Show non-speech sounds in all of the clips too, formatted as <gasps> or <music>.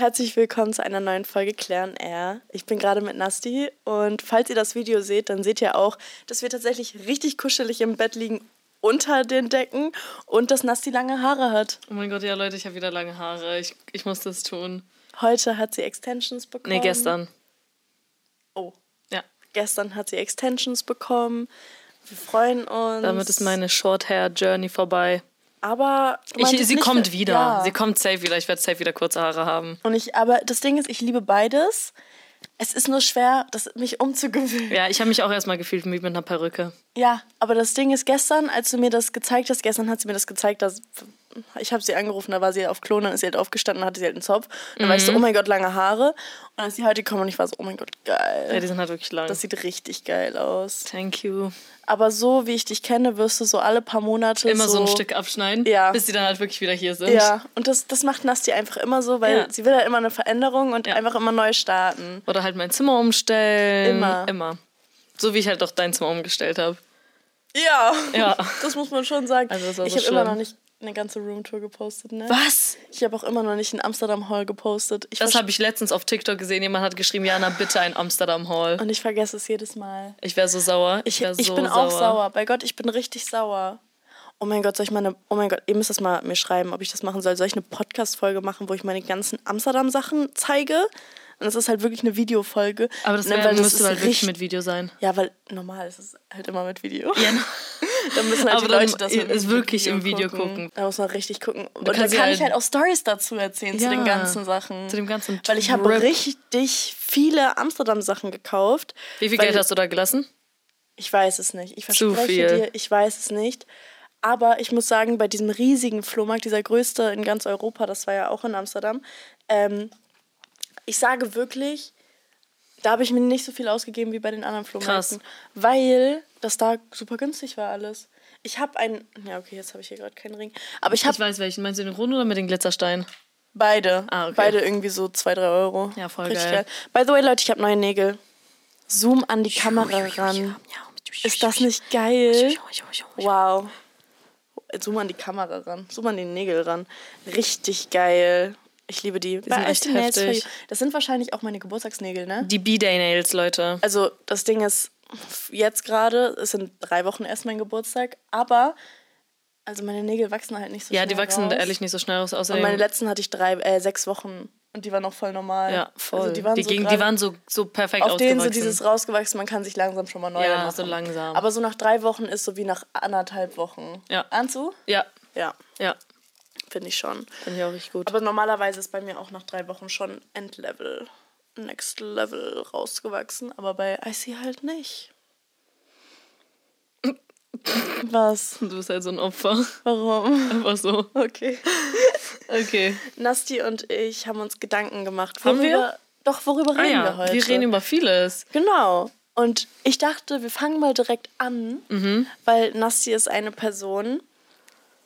Herzlich willkommen zu einer neuen Folge Klären Air. Ich bin gerade mit Nasti und falls ihr das Video seht, dann seht ihr auch, dass wir tatsächlich richtig kuschelig im Bett liegen unter den Decken und dass Nasti lange Haare hat. Oh mein Gott, ja Leute, ich habe wieder lange Haare. Ich, ich muss das tun. Heute hat sie Extensions bekommen. Nee, gestern. Oh, Ja. gestern hat sie Extensions bekommen. Wir freuen uns. Damit ist meine Short Hair Journey vorbei. Aber Ich, sie kommt für- wieder. Ja. Sie kommt safe wieder. Ich werde safe wieder kurze Haare haben. Und ich, aber das Ding ist, ich liebe beides. Es ist nur schwer, das, mich umzugewöhnen. Ja, ich habe mich auch erstmal gefühlt wie mit einer Perücke. Ja, aber das Ding ist, gestern, als du mir das gezeigt hast, gestern hat sie mir das gezeigt, dass ich habe sie angerufen, da war sie auf Klo, dann ist sie halt aufgestanden, hatte sie halt einen Zopf. Und dann war ich Mhm. so, oh mein Gott, lange Haare. Und dann ist sie heute gekommen und ich war so, oh mein Gott, Ja, geil. die sind halt wirklich lang. Das sieht richtig geil aus. Thank you. Aber so, wie ich dich kenne, wirst du so alle paar Monate Immer so, so ein Stück abschneiden, Ja. bis sie dann halt wirklich wieder hier sind. Ja, und das, das macht Nasti einfach immer so, weil Ja. sie will halt immer eine Veränderung und Ja. einfach immer neu starten. Oder halt mein Zimmer umstellen. Immer. Immer. So wie ich halt auch dein Zimmer umgestellt habe. Ja, Ja. <laughs> das muss man schon sagen. Also ich habe immer noch nicht eine ganze Roomtour gepostet, ne? Was? Ich habe auch immer noch nicht einen Amsterdam Hall gepostet. Ich Das habe ich letztens auf TikTok gesehen. Jemand hat geschrieben, Jana, bitte ein Amsterdam Hall. Und ich vergesse es jedes Mal. Ich wäre so sauer. Ich, Ich, ich so bin sauer. auch sauer. Bei Gott, ich bin richtig sauer. Oh mein Gott, soll ich meine. Oh mein Gott, ihr müsst das mal mir schreiben, ob ich das machen soll. Soll ich eine Podcast-Folge machen, wo ich meine ganzen Amsterdam-Sachen zeige? Und das ist halt wirklich eine Videofolge. Aber das Ne, wär, weil müsste ist halt wirklich mit Video sein. Ja, weil normal ist es halt immer mit Video. Ja, <laughs> Dann müssen halt Aber die Leute das ist mit wirklich im Video gucken. Da muss man richtig gucken. Und kannst kann du ich halt- halt auch Stories dazu erzählen, zu Ja, den ganzen Sachen. zu dem ganzen Weil ich habe richtig viele Amsterdam-Sachen gekauft. Wie viel Geld hast du da gelassen? Ich weiß es nicht. Ich Zu verspreche viel. dir, ich weiß es nicht. Aber ich muss sagen, bei diesem riesigen Flohmarkt, dieser größte in ganz Europa, das war ja auch in Amsterdam, ähm, ich sage wirklich, da habe ich mir nicht so viel ausgegeben wie bei den anderen Flohmärkten. Weil das da super günstig war alles. Ich habe einen, ja okay, jetzt habe ich hier gerade keinen Ring, aber ich habe Ich weiß welchen. Meinst du den runden oder mit den Glitzersteinen? beide. Ah, okay. Beide irgendwie so 2, 3 Euro. Ja, voll Richtig geil. By the way, Leute, ich habe neue Nägel. Zoom an die Kamera ran. Ist das nicht geil? Wow. Zoom an die Kamera ran. Zoom an die Nägel ran. Richtig geil. Ich liebe die. sind echt heftig. Das sind wahrscheinlich auch meine Geburtstagsnägel, ne? Die B-Day-Nails, Leute. Also das Ding ist, jetzt gerade, es sind drei Wochen erst mein Geburtstag, aber also meine Nägel wachsen halt nicht so Ja, schnell die wachsen raus. ehrlich nicht so schnell aus. Und Außerdem, meine letzten hatte ich drei, äh, sechs Wochen und die waren noch voll normal. ja, voll. Also die waren, so gingen- gerade- die waren so, so perfekt auf denen so ausgewachsen. dieses rausgewachsen, man kann sich langsam schon mal neue Ja, machen. so langsam. Aber so nach drei Wochen ist so wie nach anderthalb Wochen. Ja. Anzu? ja, Ja, ja. Finde ich schon. Finde ich auch richtig gut. Aber normalerweise ist bei mir auch nach drei Wochen schon Endlevel, Next Level rausgewachsen, aber bei Icy halt nicht. <laughs> Was? du bist halt so ein Opfer. Warum? Einfach so. Okay. <laughs> Okay. Nasti und ich haben uns Gedanken gemacht. Haben wir? Doch, worüber Ah reden ja, wir heute? wir reden über vieles. Genau. Und ich dachte, wir fangen mal direkt an, Mhm. weil Nasti ist eine Person,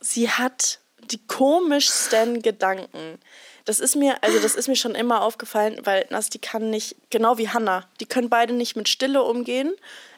sie hat die komischsten Gedanken. Das ist mir, also das ist mir schon immer aufgefallen, weil Nasti kann nicht, genau wie Hannah, die können beide nicht mit Stille umgehen.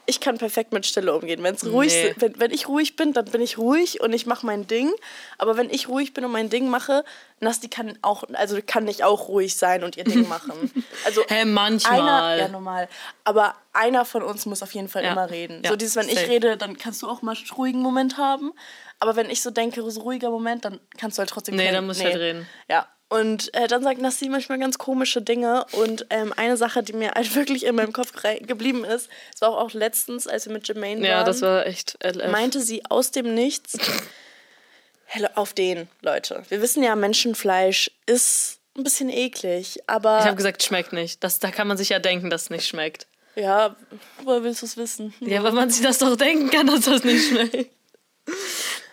Ich kann perfekt mit Stille umgehen. Wenn's ruhig, Nee. wenn, wenn ich ruhig bin, dann bin ich ruhig und ich mache mein Ding. Aber wenn ich ruhig bin und mein Ding mache, Nasti kann auch, also kann nicht auch ruhig sein und ihr Ding <laughs> machen. Also Hä, manchmal. einer, ja normal. Aber einer von uns muss auf jeden Fall Ja. immer reden. Ja, so dieses, wenn ich safe. rede, dann kannst du auch mal einen ruhigen Moment haben. Aber wenn ich so denke, so ruhiger Moment, dann kannst du halt trotzdem Nee, keinen- dann muss ich halt reden. Ja. Und äh, dann sagt Nassi manchmal ganz komische Dinge. Und ähm, eine Sache, die mir halt <laughs> wirklich in meinem Kopf geblieben ist, das war auch, auch letztens, als wir mit Jermaine Ja, waren, das war echt LF. meinte sie aus dem Nichts, <laughs> Hello, auf den, Leute. Wir wissen ja, Menschenfleisch ist ein bisschen eklig, aber ich habe gesagt, schmeckt nicht. Das, da kann man sich ja denken, dass es nicht schmeckt. ja, woher willst du es wissen? Ja, weil man sich das doch denken kann, dass das nicht schmeckt.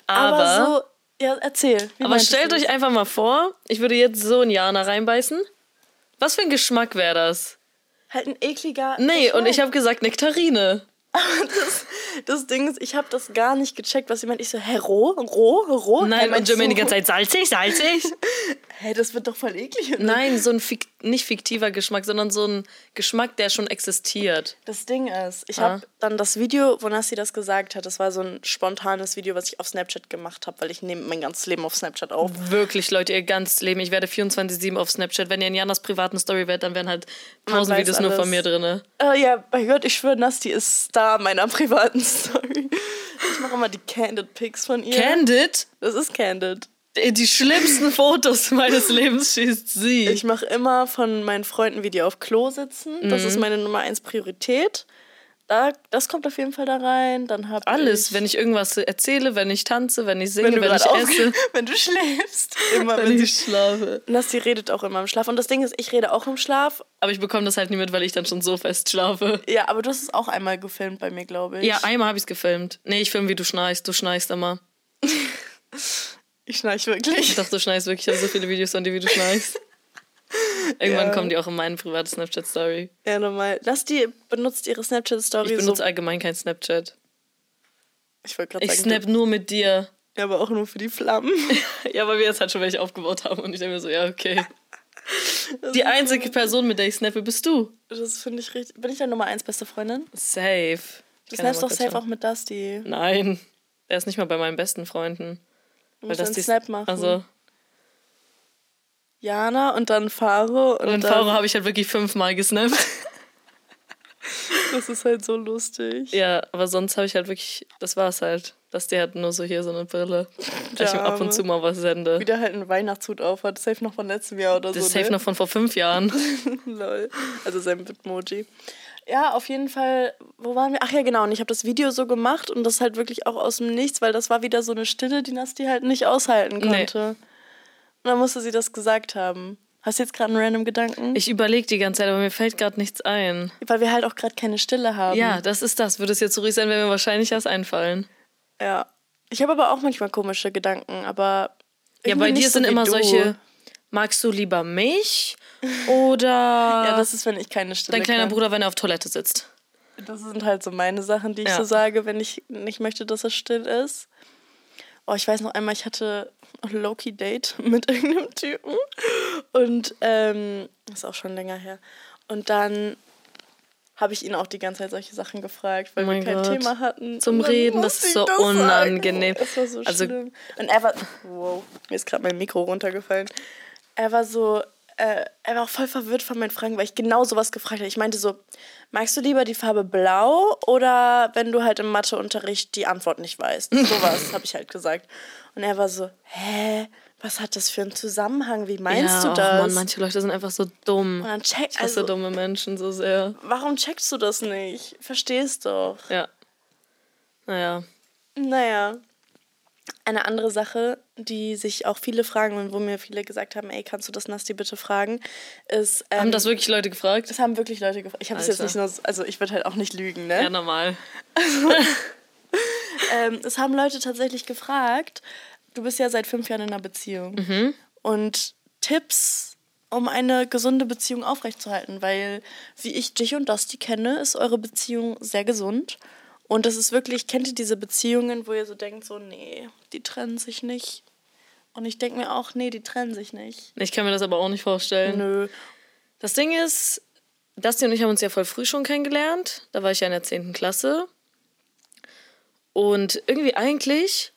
Aber, Aber, so, ja, erzähl. Wie aber stellt euch einfach mal vor, ich würde jetzt so in Jana reinbeißen. Was für ein Geschmack wäre das? Halt ein ekliger. Nee, und ich Geschmack. habe gesagt Nektarine. <laughs> das, das Ding ist, ich habe das gar nicht gecheckt, was meint. Ich so, hä, roh? Roh? Roh? Nein, und du Jermaine die ganze Zeit salzig, salzig. <laughs> Hä, das wird doch voll eklig. Nein, so ein fik nicht fiktiver Geschmack, sondern so ein Geschmack, der schon existiert. Das Ding ist, ich Ah. habe dann das Video, wo Nassi das gesagt hat, das war so ein spontanes Video, was ich auf Snapchat gemacht habe, weil ich nehme mein ganzes Leben auf Snapchat auf. Wirklich, Leute, ihr ganzes Leben. Ich werde 24-7 auf Snapchat. Wenn ihr in Janas privaten Story werdet, dann wären halt tausend Videos nur von alles. mir drin. Äh, ja, bei Gott, ich schwöre, Nasti ist Star meiner <laughs> privaten Story. Ich mache immer die Candid Pics von ihr. Candid? das ist Candid. Die schlimmsten Fotos <laughs> meines Lebens schießt sie. Ich mache immer von meinen Freunden, wie die auf Klo sitzen. Das Mhm. ist meine Nummer eins Priorität. Da, das kommt auf jeden Fall da rein. Dann habe Alles, ich, wenn ich irgendwas erzähle, wenn ich tanze, wenn ich singe, wenn wenn, ich esse, <laughs> wenn du schläfst. Immer wenn wenn sie ich schlafe. Nasti redet auch immer im Schlaf. Und das Ding ist, ich rede auch im Schlaf. Aber ich bekomme das halt nie mit, weil ich dann schon so fest schlafe. Ja, aber du hast es auch einmal gefilmt bei mir, glaube ich. Ja, einmal habe ich es gefilmt. Nee, ich filme, wie du schnarchst. Du schnarchst immer. <laughs> Ich schnarch wirklich. Ich dachte, du schnarchst wirklich. Ich habe so viele Videos von dir, wie du schnarchst. <laughs> Irgendwann Ja. kommen die auch in meine private Snapchat-Story. Ja, normal. Nasti benutzt ihre Snapchat-Story Ich benutze so. allgemein kein Snapchat. Ich wollte gerade Ich sagen, snap nur mit dir. ja, aber auch nur für die Flammen. <laughs> Ja, weil wir jetzt halt schon welche aufgebaut haben. Und ich denke mir so, ja, okay. <laughs> Die einzige Person, mit der ich snappe, bist du. Das finde ich richtig. Bin ich deine Nummer eins beste Freundin? Safe. Du snappst doch safe auch mit Dusty. Nein. Er ist nicht mal bei meinen besten Freunden. Du Weil musst das einen die Snap machen. Also, Jana und dann Faro. Und, und dann, Faro habe ich halt wirklich fünfmal gesnappt. <laughs> Das ist halt so lustig. Ja, aber sonst habe ich halt wirklich, das war's halt. Dass der hat nur so hier so eine Brille. <laughs> Dass ich ihm ab und zu mal was sende. Wieder halt einen Weihnachtshut auf hat. Safe noch von letztem Jahr oder Das so. ist safe ne? noch von vor fünf Jahren. <laughs> Lol. Also sein Bitmoji. Ja, auf jeden Fall, wo waren wir? Ach ja, genau. Und ich habe das Video so gemacht und das halt wirklich auch aus dem Nichts, weil das war wieder so eine Stille, die Nasti halt nicht aushalten Nee. konnte. Und dann musste sie das gesagt haben. Hast du jetzt gerade einen random Gedanken? Ich überlege die ganze Zeit, aber mir fällt gerade nichts ein. weil wir halt auch gerade keine Stille haben. Ja, das ist das. Würde es jetzt so ruhig sein, wäre mir wahrscheinlich was einfallen. Ja. Ich habe aber auch manchmal komische Gedanken, aber. Ja, bei dir sind immer du. solche, magst du lieber mich oder <laughs> Ja, das ist, wenn ich keine Stille dein kleiner kann. Bruder, wenn er auf Toilette sitzt? Das sind halt so meine Sachen, die ich Ja. so sage, wenn ich nicht möchte, dass es still ist. Oh, ich weiß noch einmal, ich hatte ein Loki-Date <laughs> mit irgendeinem Typen. Und ähm, das ist auch schon länger her. Und dann habe ich ihn auch die ganze Zeit solche Sachen gefragt, weil Oh wir kein Gott. Thema hatten. Zum Reden, das ist so sagen. unangenehm. Das war so Also- schlimm. Und er war. Wow, mir ist gerade mein Mikro runtergefallen. Er war so. Äh, er war auch voll verwirrt von meinen Fragen, weil ich genau sowas gefragt habe. Ich meinte so, magst du lieber die Farbe blau oder wenn du halt im Matheunterricht die Antwort nicht weißt? <laughs> Sowas habe ich halt gesagt. Und er war so, hä, was hat das für einen Zusammenhang? Wie meinst ja, du das? Oh Mann, manche Leute sind einfach so dumm. Und dann check, Ich hasse also, dumme Menschen so sehr. warum checkst du das nicht? Verstehst doch. Ja. Naja. Naja. Eine andere Sache, die sich auch viele fragen und wo mir viele gesagt haben, ey, kannst du das Nasti bitte fragen, ist. Ähm, Haben das wirklich Leute gefragt? das haben wirklich Leute gefragt. Ich habe es jetzt nicht nur, also ich würde halt auch nicht lügen, ne? Ja, normal. <laughs> Ähm, es haben Leute tatsächlich gefragt, du bist ja seit fünf Jahren in einer Beziehung. Mhm. Und Tipps, um eine gesunde Beziehung aufrechtzuerhalten, weil wie ich dich und Dusty kenne, ist eure Beziehung sehr gesund. Und das ist wirklich, kennt ihr diese Beziehungen, wo ihr so denkt, so, nee, die trennen sich nicht. Und ich denke mir auch, nee, die trennen sich nicht. Ich kann mir das aber auch nicht vorstellen. Nö. Das Ding ist, Dusty und ich haben uns ja voll früh schon kennengelernt. Da war ich ja in der 10. Klasse. Und irgendwie eigentlich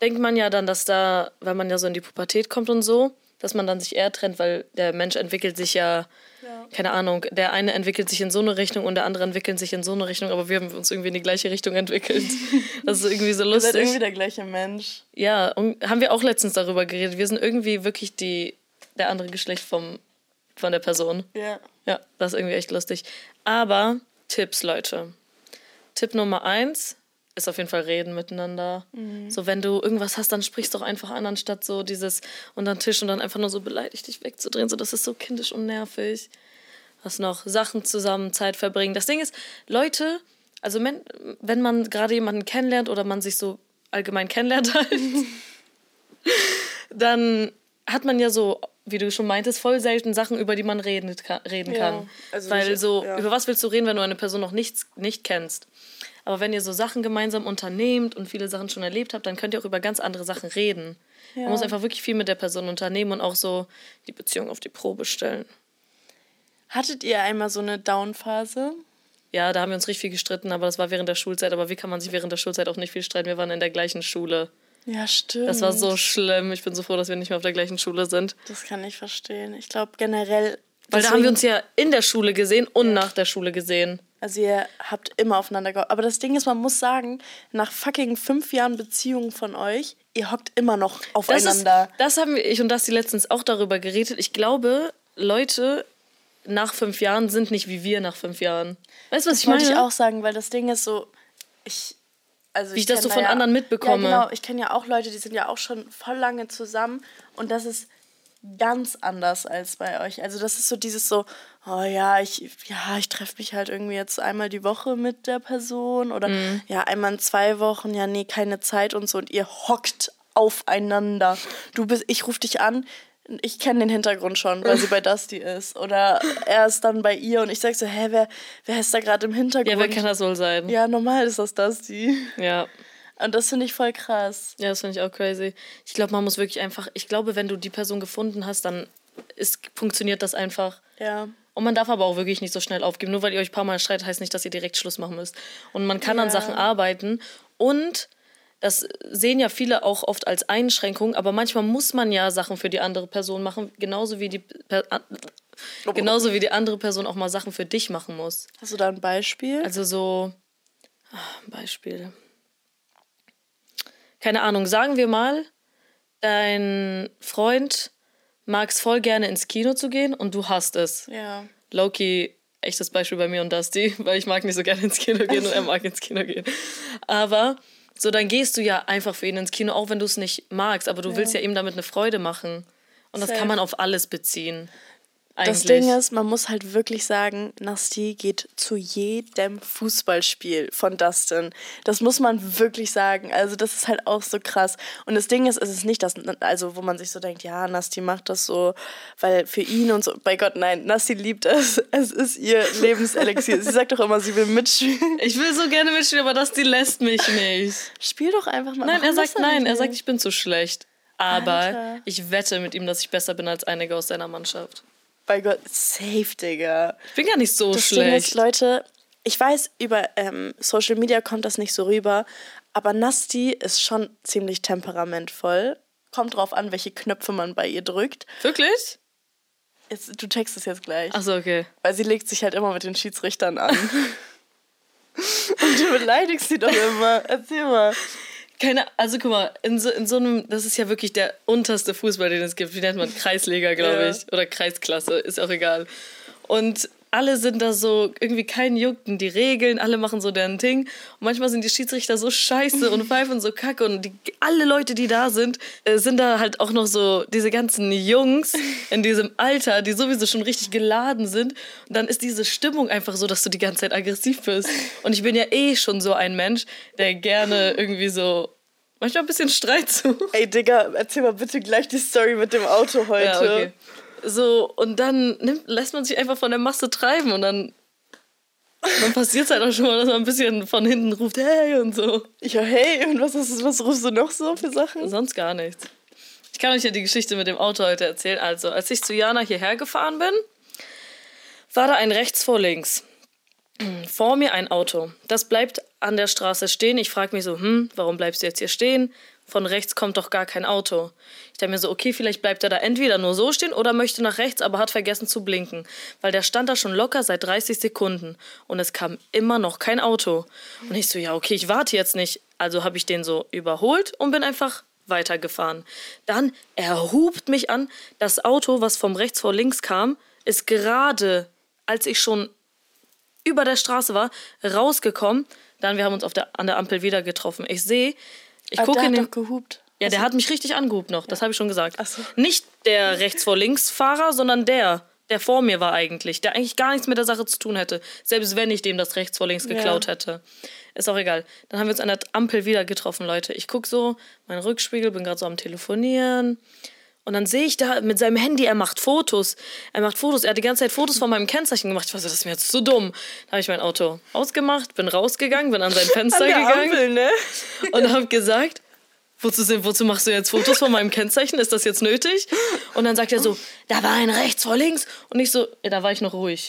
denkt man ja dann, dass da, weil man ja so in die Pubertät kommt und so, dass man dann sich eher trennt, weil der Mensch entwickelt sich ja, Ja. keine Ahnung, der eine entwickelt sich in so eine Richtung und der andere entwickelt sich in so eine Richtung, aber wir haben uns irgendwie in die gleiche Richtung entwickelt. <laughs> Das ist irgendwie so Ihr seid lustig. irgendwie der gleiche Mensch. Ja, und haben wir auch letztens darüber geredet. Wir sind irgendwie wirklich die, der andere Geschlecht vom, von der Person. Ja. Ja, das ist irgendwie echt lustig. Aber Tipps, Leute. Tipp Nummer eins ist auf jeden Fall reden miteinander. So, wenn du irgendwas hast, dann sprichst doch einfach an, anstatt so dieses unter den Tisch und dann einfach nur so beleidigt dich wegzudrehen. So, das ist so kindisch und nervig. Was noch? Sachen zusammen, Zeit verbringen. Das Ding ist, Leute, also wenn, wenn man gerade jemanden kennenlernt oder man sich so allgemein kennenlernt halt, <laughs> dann hat man ja so wie du schon meintest, voll selten Sachen, über die man reden, reden kann. Ja, also Weil ich, so, ja. über was willst du reden, wenn du eine Person noch nichts, nicht kennst? Aber wenn ihr so Sachen gemeinsam unternehmt und viele Sachen schon erlebt habt, dann könnt ihr auch über ganz andere Sachen reden. Ja. Man muss einfach wirklich viel mit der Person unternehmen und auch so die Beziehung auf die Probe stellen. Hattet ihr einmal so eine Down-Phase? Ja, da haben wir uns richtig viel gestritten, aber das war während der Schulzeit. Aber wie kann man sich während der Schulzeit auch nicht viel streiten? Wir waren in der gleichen Schule. Ja, stimmt. Das war so schlimm. Ich bin so froh, dass wir nicht mehr auf der gleichen Schule sind. Das kann ich verstehen. Ich glaube generell. Weil da haben wir uns ja in der Schule gesehen und ja. nach der Schule gesehen. Also ihr habt immer aufeinander gehockt. Aber das Ding ist, man muss sagen, nach fucking fünf Jahren Beziehung von euch, ihr hockt immer noch aufeinander. Das, ist, das haben wir, ich und das die letztens auch darüber geredet. Ich glaube, Leute nach fünf Jahren sind nicht wie wir nach fünf Jahren. Weißt du, was das ich meine? wollte ich auch sagen, weil das Ding ist so, ich, also wie ich, ich das so von ja, anderen mitbekomme. Ja, genau. Ich kenne ja auch Leute, die sind ja auch schon voll lange zusammen und das ist ganz anders als bei euch. Also das ist so dieses so, oh ja, ich, ja, ich treffe mich halt irgendwie jetzt einmal die Woche mit der Person oder mhm. ja, einmal in zwei Wochen, ja, nee, keine Zeit und so und ihr hockt aufeinander. Du bist, ich rufe dich an, ich kenne den Hintergrund schon, weil sie bei <laughs> Dusty ist. Oder er ist dann bei ihr und ich sag so, hä, wer, wer ist da gerade im Hintergrund? Ja, wer kann das wohl sein? Ja, normal ist das Dusty. Ja. Und das finde ich voll krass. Ja, das finde ich auch crazy. Ich glaube, man muss wirklich einfach, ich glaube, wenn du die Person gefunden hast, dann ist, funktioniert das einfach. Ja. Und man darf aber auch wirklich nicht so schnell aufgeben. Nur weil ihr euch ein paar Mal streitet, heißt nicht, dass ihr direkt Schluss machen müsst. Und man kann ja. an Sachen arbeiten und das sehen ja viele auch oft als Einschränkung, aber manchmal muss man ja Sachen für die andere Person machen, genauso wie die per genauso wie die andere Person auch mal Sachen für dich machen muss. Hast du da ein Beispiel? Also so ach, Beispiel. Keine Ahnung, sagen wir mal, dein Freund mag es voll gerne ins Kino zu gehen und du hast es. Ja. Loki, echtes Beispiel bei mir und Dusty, <laughs> weil ich mag nicht so gerne ins Kino gehen und er mag ins Kino gehen. Aber so, dann gehst du ja einfach für ihn ins Kino, auch wenn du es nicht magst, aber du ja. willst ja ihm damit eine Freude machen. Und das Safe. kann man auf alles beziehen. Eigentlich. Das Ding ist, man muss halt wirklich sagen, Nasty geht zu jedem Fußballspiel von Dustin. Das muss man wirklich sagen. Also das ist halt auch so krass. Und das Ding ist, es ist nicht das, also wo man sich so denkt, ja, Nasty macht das so, weil für ihn und so. Bei Gott, nein, Nasty liebt es. Es ist ihr Lebenselixier. sie sagt doch immer, sie will mitspielen. Ich will so gerne mitspielen, aber Dusty lässt mich nicht. Spiel doch einfach mal. Nein, er sagt nein. Er sagt, ich bin zu schlecht. Aber Alter. ich wette mit ihm, dass ich besser bin als einige aus seiner Mannschaft bei Gott, safe, Digga. Ich bin gar nicht so das schlecht. Ding ist, Leute, ich weiß, über ähm, Social Media kommt das nicht so rüber, aber Nasty ist schon ziemlich temperamentvoll. Kommt drauf an, welche Knöpfe man bei ihr drückt. Wirklich? Jetzt, du checkst es jetzt gleich. Achso, okay. Weil sie legt sich halt immer mit den Schiedsrichtern an. <laughs> Und du beleidigst sie doch immer. Erzähl mal. Keine, also guck mal, in so, in so einem, das ist ja wirklich der unterste Fußball, den es gibt. Wie nennt man? Kreisliga, glaube ja. ich. Oder Kreisklasse, ist auch egal. Und alle sind da so, irgendwie kein juckten die Regeln, alle machen so deren Ding. Und manchmal sind die Schiedsrichter so scheiße und <laughs> pfeifen so kacke. Und die, alle Leute, die da sind, äh, sind da halt auch noch so diese ganzen Jungs in diesem Alter, die sowieso schon richtig geladen sind. Und dann ist diese Stimmung einfach so, dass du die ganze Zeit aggressiv bist. Und ich bin ja eh schon so ein Mensch, der gerne irgendwie so manchmal ein bisschen Streit sucht. Ey, Digga, erzähl mal bitte gleich die Story mit dem Auto heute. Ja, okay. So, und dann nimmt, lässt man sich einfach von der Masse treiben und dann, dann passiert es halt auch schon mal, dass man ein bisschen von hinten ruft, hey und so. Ja, hey, und was, ist, was rufst du noch so für Sachen? Sonst gar nichts. Ich kann euch ja die Geschichte mit dem Auto heute erzählen. Also, als ich zu Jana hierher gefahren bin, war da ein rechts vor links. <clears throat> Vor mir ein Auto. Das bleibt an der Straße stehen. Ich frage mich so, hm, warum bleibst du jetzt hier stehen? von rechts kommt doch gar kein Auto. Ich dachte mir so, okay, vielleicht bleibt er da entweder nur so stehen oder möchte nach rechts, aber hat vergessen zu blinken. Weil der stand da schon locker seit 30 Sekunden und es kam immer noch kein Auto. Und ich so, ja, okay, ich warte jetzt nicht. Also habe ich den so überholt und bin einfach weitergefahren. Dann, er hupt mich an. Das Auto, was vom rechts vor links kam, ist gerade, als ich schon über der Straße war, rausgekommen. Dann, wir haben uns auf der, an der Ampel wieder getroffen. Ich sehe, ich gucke in den. Doch gehupt. Ja, der hat mich richtig angehupt noch, das habe ich schon gesagt. Ach so. Nicht der rechts vor links Fahrer, sondern der, der vor mir war eigentlich, der eigentlich gar nichts mit der Sache zu tun hätte, selbst wenn ich dem das rechts vor links geklaut ja. hätte. Ist auch egal. Dann haben wir uns an der Ampel wieder getroffen, Leute. Ich gucke so, mein Rückspiegel, bin gerade so am Telefonieren. Und dann sehe ich da mit seinem Handy, er macht Fotos. Er macht Fotos. Er hat die ganze Zeit Fotos von meinem Kennzeichen gemacht. Ich war so, das ist mir jetzt zu dumm. Da habe ich mein Auto ausgemacht, bin rausgegangen, bin an sein Fenster An gegangen Ampel, ne? und habe gesagt, wozu, wozu machst du jetzt Fotos von meinem Kennzeichen? Ist das jetzt nötig? Und dann sagt er so, da war ein rechts vor links. Und ich so, ja, da war ich noch ruhig.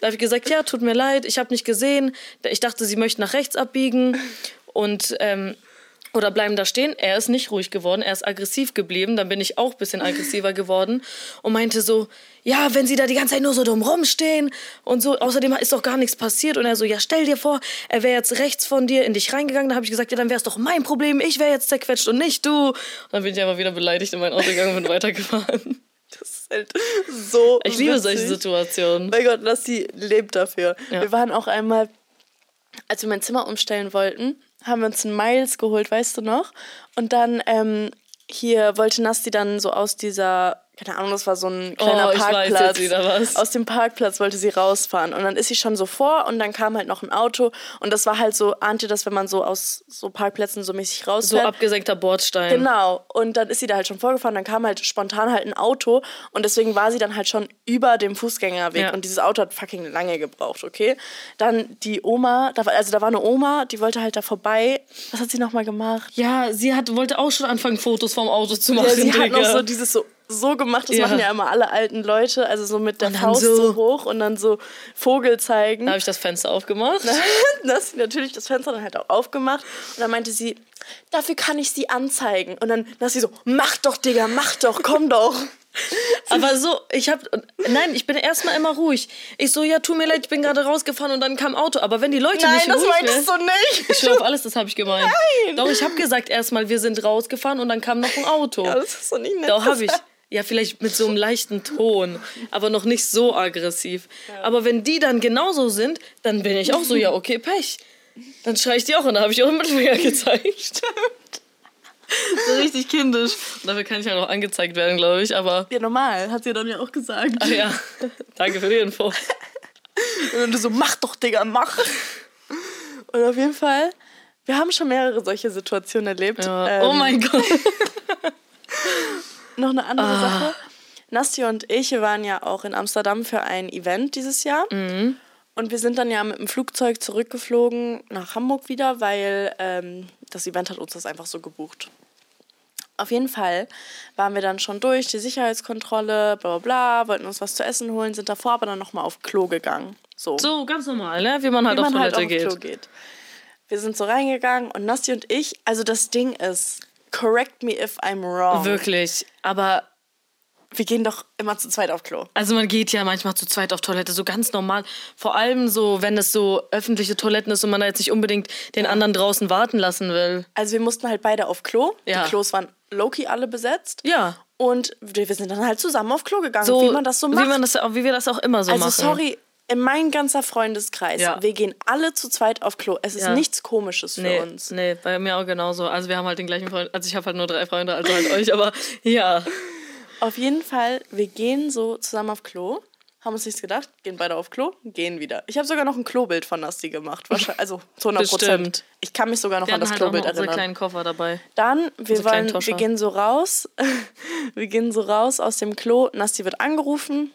Da habe ich gesagt, ja, tut mir leid, ich habe nicht gesehen. Ich dachte, sie möchten nach rechts abbiegen. Und ähm, oder bleiben da stehen. Er ist nicht ruhig geworden, er ist aggressiv geblieben. Dann bin ich auch ein bisschen aggressiver geworden und meinte so, ja, wenn sie da die ganze Zeit nur so dumm rumstehen und so, außerdem ist doch gar nichts passiert. Und er so, ja, stell dir vor, er wäre jetzt rechts von dir in dich reingegangen. Da habe ich gesagt, ja, dann wäre es doch mein Problem, ich wäre jetzt zerquetscht und nicht du. Und dann bin ich aber wieder beleidigt in mein Auto gegangen und bin weitergefahren. <laughs> Das ist halt so. Ich liebe witzig. solche Situationen. Mein Gott, Lassi lebt dafür. Ja. Wir waren auch einmal, als wir mein Zimmer umstellen wollten, haben wir uns einen Miles geholt, weißt du noch? Und dann ähm, hier wollte Nasti dann so aus dieser, keine Ahnung, das war so ein kleiner Oh, ich weiß Parkplatz. Aus dem Parkplatz wollte sie rausfahren. Und dann ist sie schon so vor und dann kam halt noch ein Auto. Und das war halt so, ahnt ihr das, wenn man so aus so Parkplätzen so mäßig So rausfährt? abgesenkter Bordstein. Genau. Und dann ist sie da halt schon vorgefahren, dann kam halt spontan halt ein Auto und deswegen war sie dann halt schon über dem Fußgängerweg Ja. und dieses Auto hat fucking lange gebraucht, okay? Dann die Oma, da war, also da war eine Oma, die wollte halt da vorbei. Was hat sie nochmal gemacht? Ja, sie hat, wollte auch schon anfangen, Fotos vom Auto zu machen. Ja, sie hat noch Digga. so dieses so, so gemacht, das Ja. machen ja immer alle alten Leute, also so mit der Faust so. so. hoch und dann so Vogel zeigen. Da habe ich das Fenster aufgemacht. dann hat sie natürlich das Fenster dann halt auch aufgemacht und dann meinte sie, dafür kann ich sie anzeigen. Und dann ist sie so, mach doch, Digga, mach doch, komm <laughs> doch. Aber so, ich hab. Nein, ich bin erstmal immer ruhig. Ich so, ja, tut mir leid, ich bin gerade rausgefahren und dann kam Auto. Aber wenn die Leute Nein, nicht das ruhig meintest wären- du nicht. Ich schwör auf alles, das habe ich gemeint. Nein. Doch, ich habe gesagt erstmal, wir sind rausgefahren und dann kam noch ein Auto. Ja, das ist doch nicht nett. Doch, habe ich. Ja, vielleicht mit so einem leichten Ton, aber noch nicht so aggressiv. Aber wenn die dann genauso sind, dann bin ich auch so, ja, okay, Pech. Dann schrei ich die auch und da habe ich auch einen Mittelfinger gezeigt. so richtig kindisch. Und dafür kann ich halt auch angezeigt werden, glaube ich. Aber, Ja, normal, hat sie dann ja auch gesagt. ah ja, danke für die Info. Und du so, mach doch, Digga, mach. Und auf jeden Fall, wir haben schon mehrere solche Situationen erlebt. Ja. Ähm, oh mein Gott. <laughs> Noch eine andere Sache. Nasti und ich waren ja auch in Amsterdam für ein Event dieses Jahr. Und wir sind dann ja mit dem Flugzeug zurückgeflogen nach Hamburg wieder, weil ähm, das Event hat uns das einfach so gebucht. Auf jeden Fall waren wir dann schon durch die Sicherheitskontrolle, bla bla bla, wollten uns was zu essen holen, sind davor aber dann nochmal auf Klo gegangen. So, So, ganz normal, ne? Wie man halt wie auf man halt auf geht. Klo geht. Wir sind so reingegangen und Nasti und ich, also das Ding ist, correct me if I'm wrong. Wirklich. Aber Wir gehen doch immer zu zweit auf Klo. Also man geht ja manchmal zu zweit auf Toilette, so ganz normal. Vor allem so, wenn es so öffentliche Toiletten ist und man da jetzt nicht unbedingt den anderen draußen warten lassen will. Also wir mussten halt beide auf Klo. Ja. Die Klos waren low-key alle besetzt. Ja. Und wir sind dann halt zusammen auf Klo gegangen, So, wie man das so macht. Wie, man das, wie wir das auch immer so also machen. sorry, in mein ganzer Freundeskreis, Ja. wir gehen alle zu zweit auf Klo. Es ist Ja. nichts Komisches für Nee, uns. nee, bei mir auch genauso. Also wir haben halt den gleichen Freund. Also ich habe halt nur drei Freunde, also halt euch, aber <laughs> ja. Auf jeden Fall, wir gehen so zusammen auf Klo, haben uns nichts gedacht, gehen beide auf Klo, gehen wieder. Ich habe sogar noch ein Klobild von Nasti gemacht. Wahrscheinlich, <laughs> also zu 100 Prozent. Ich kann mich sogar noch Wir an das halt auch Klobild unsere erinnern. kleinen Koffer dabei. Dann, wir, wollen, wir gehen so raus. <laughs> wir gehen so raus aus dem Klo. Nasti wird angerufen,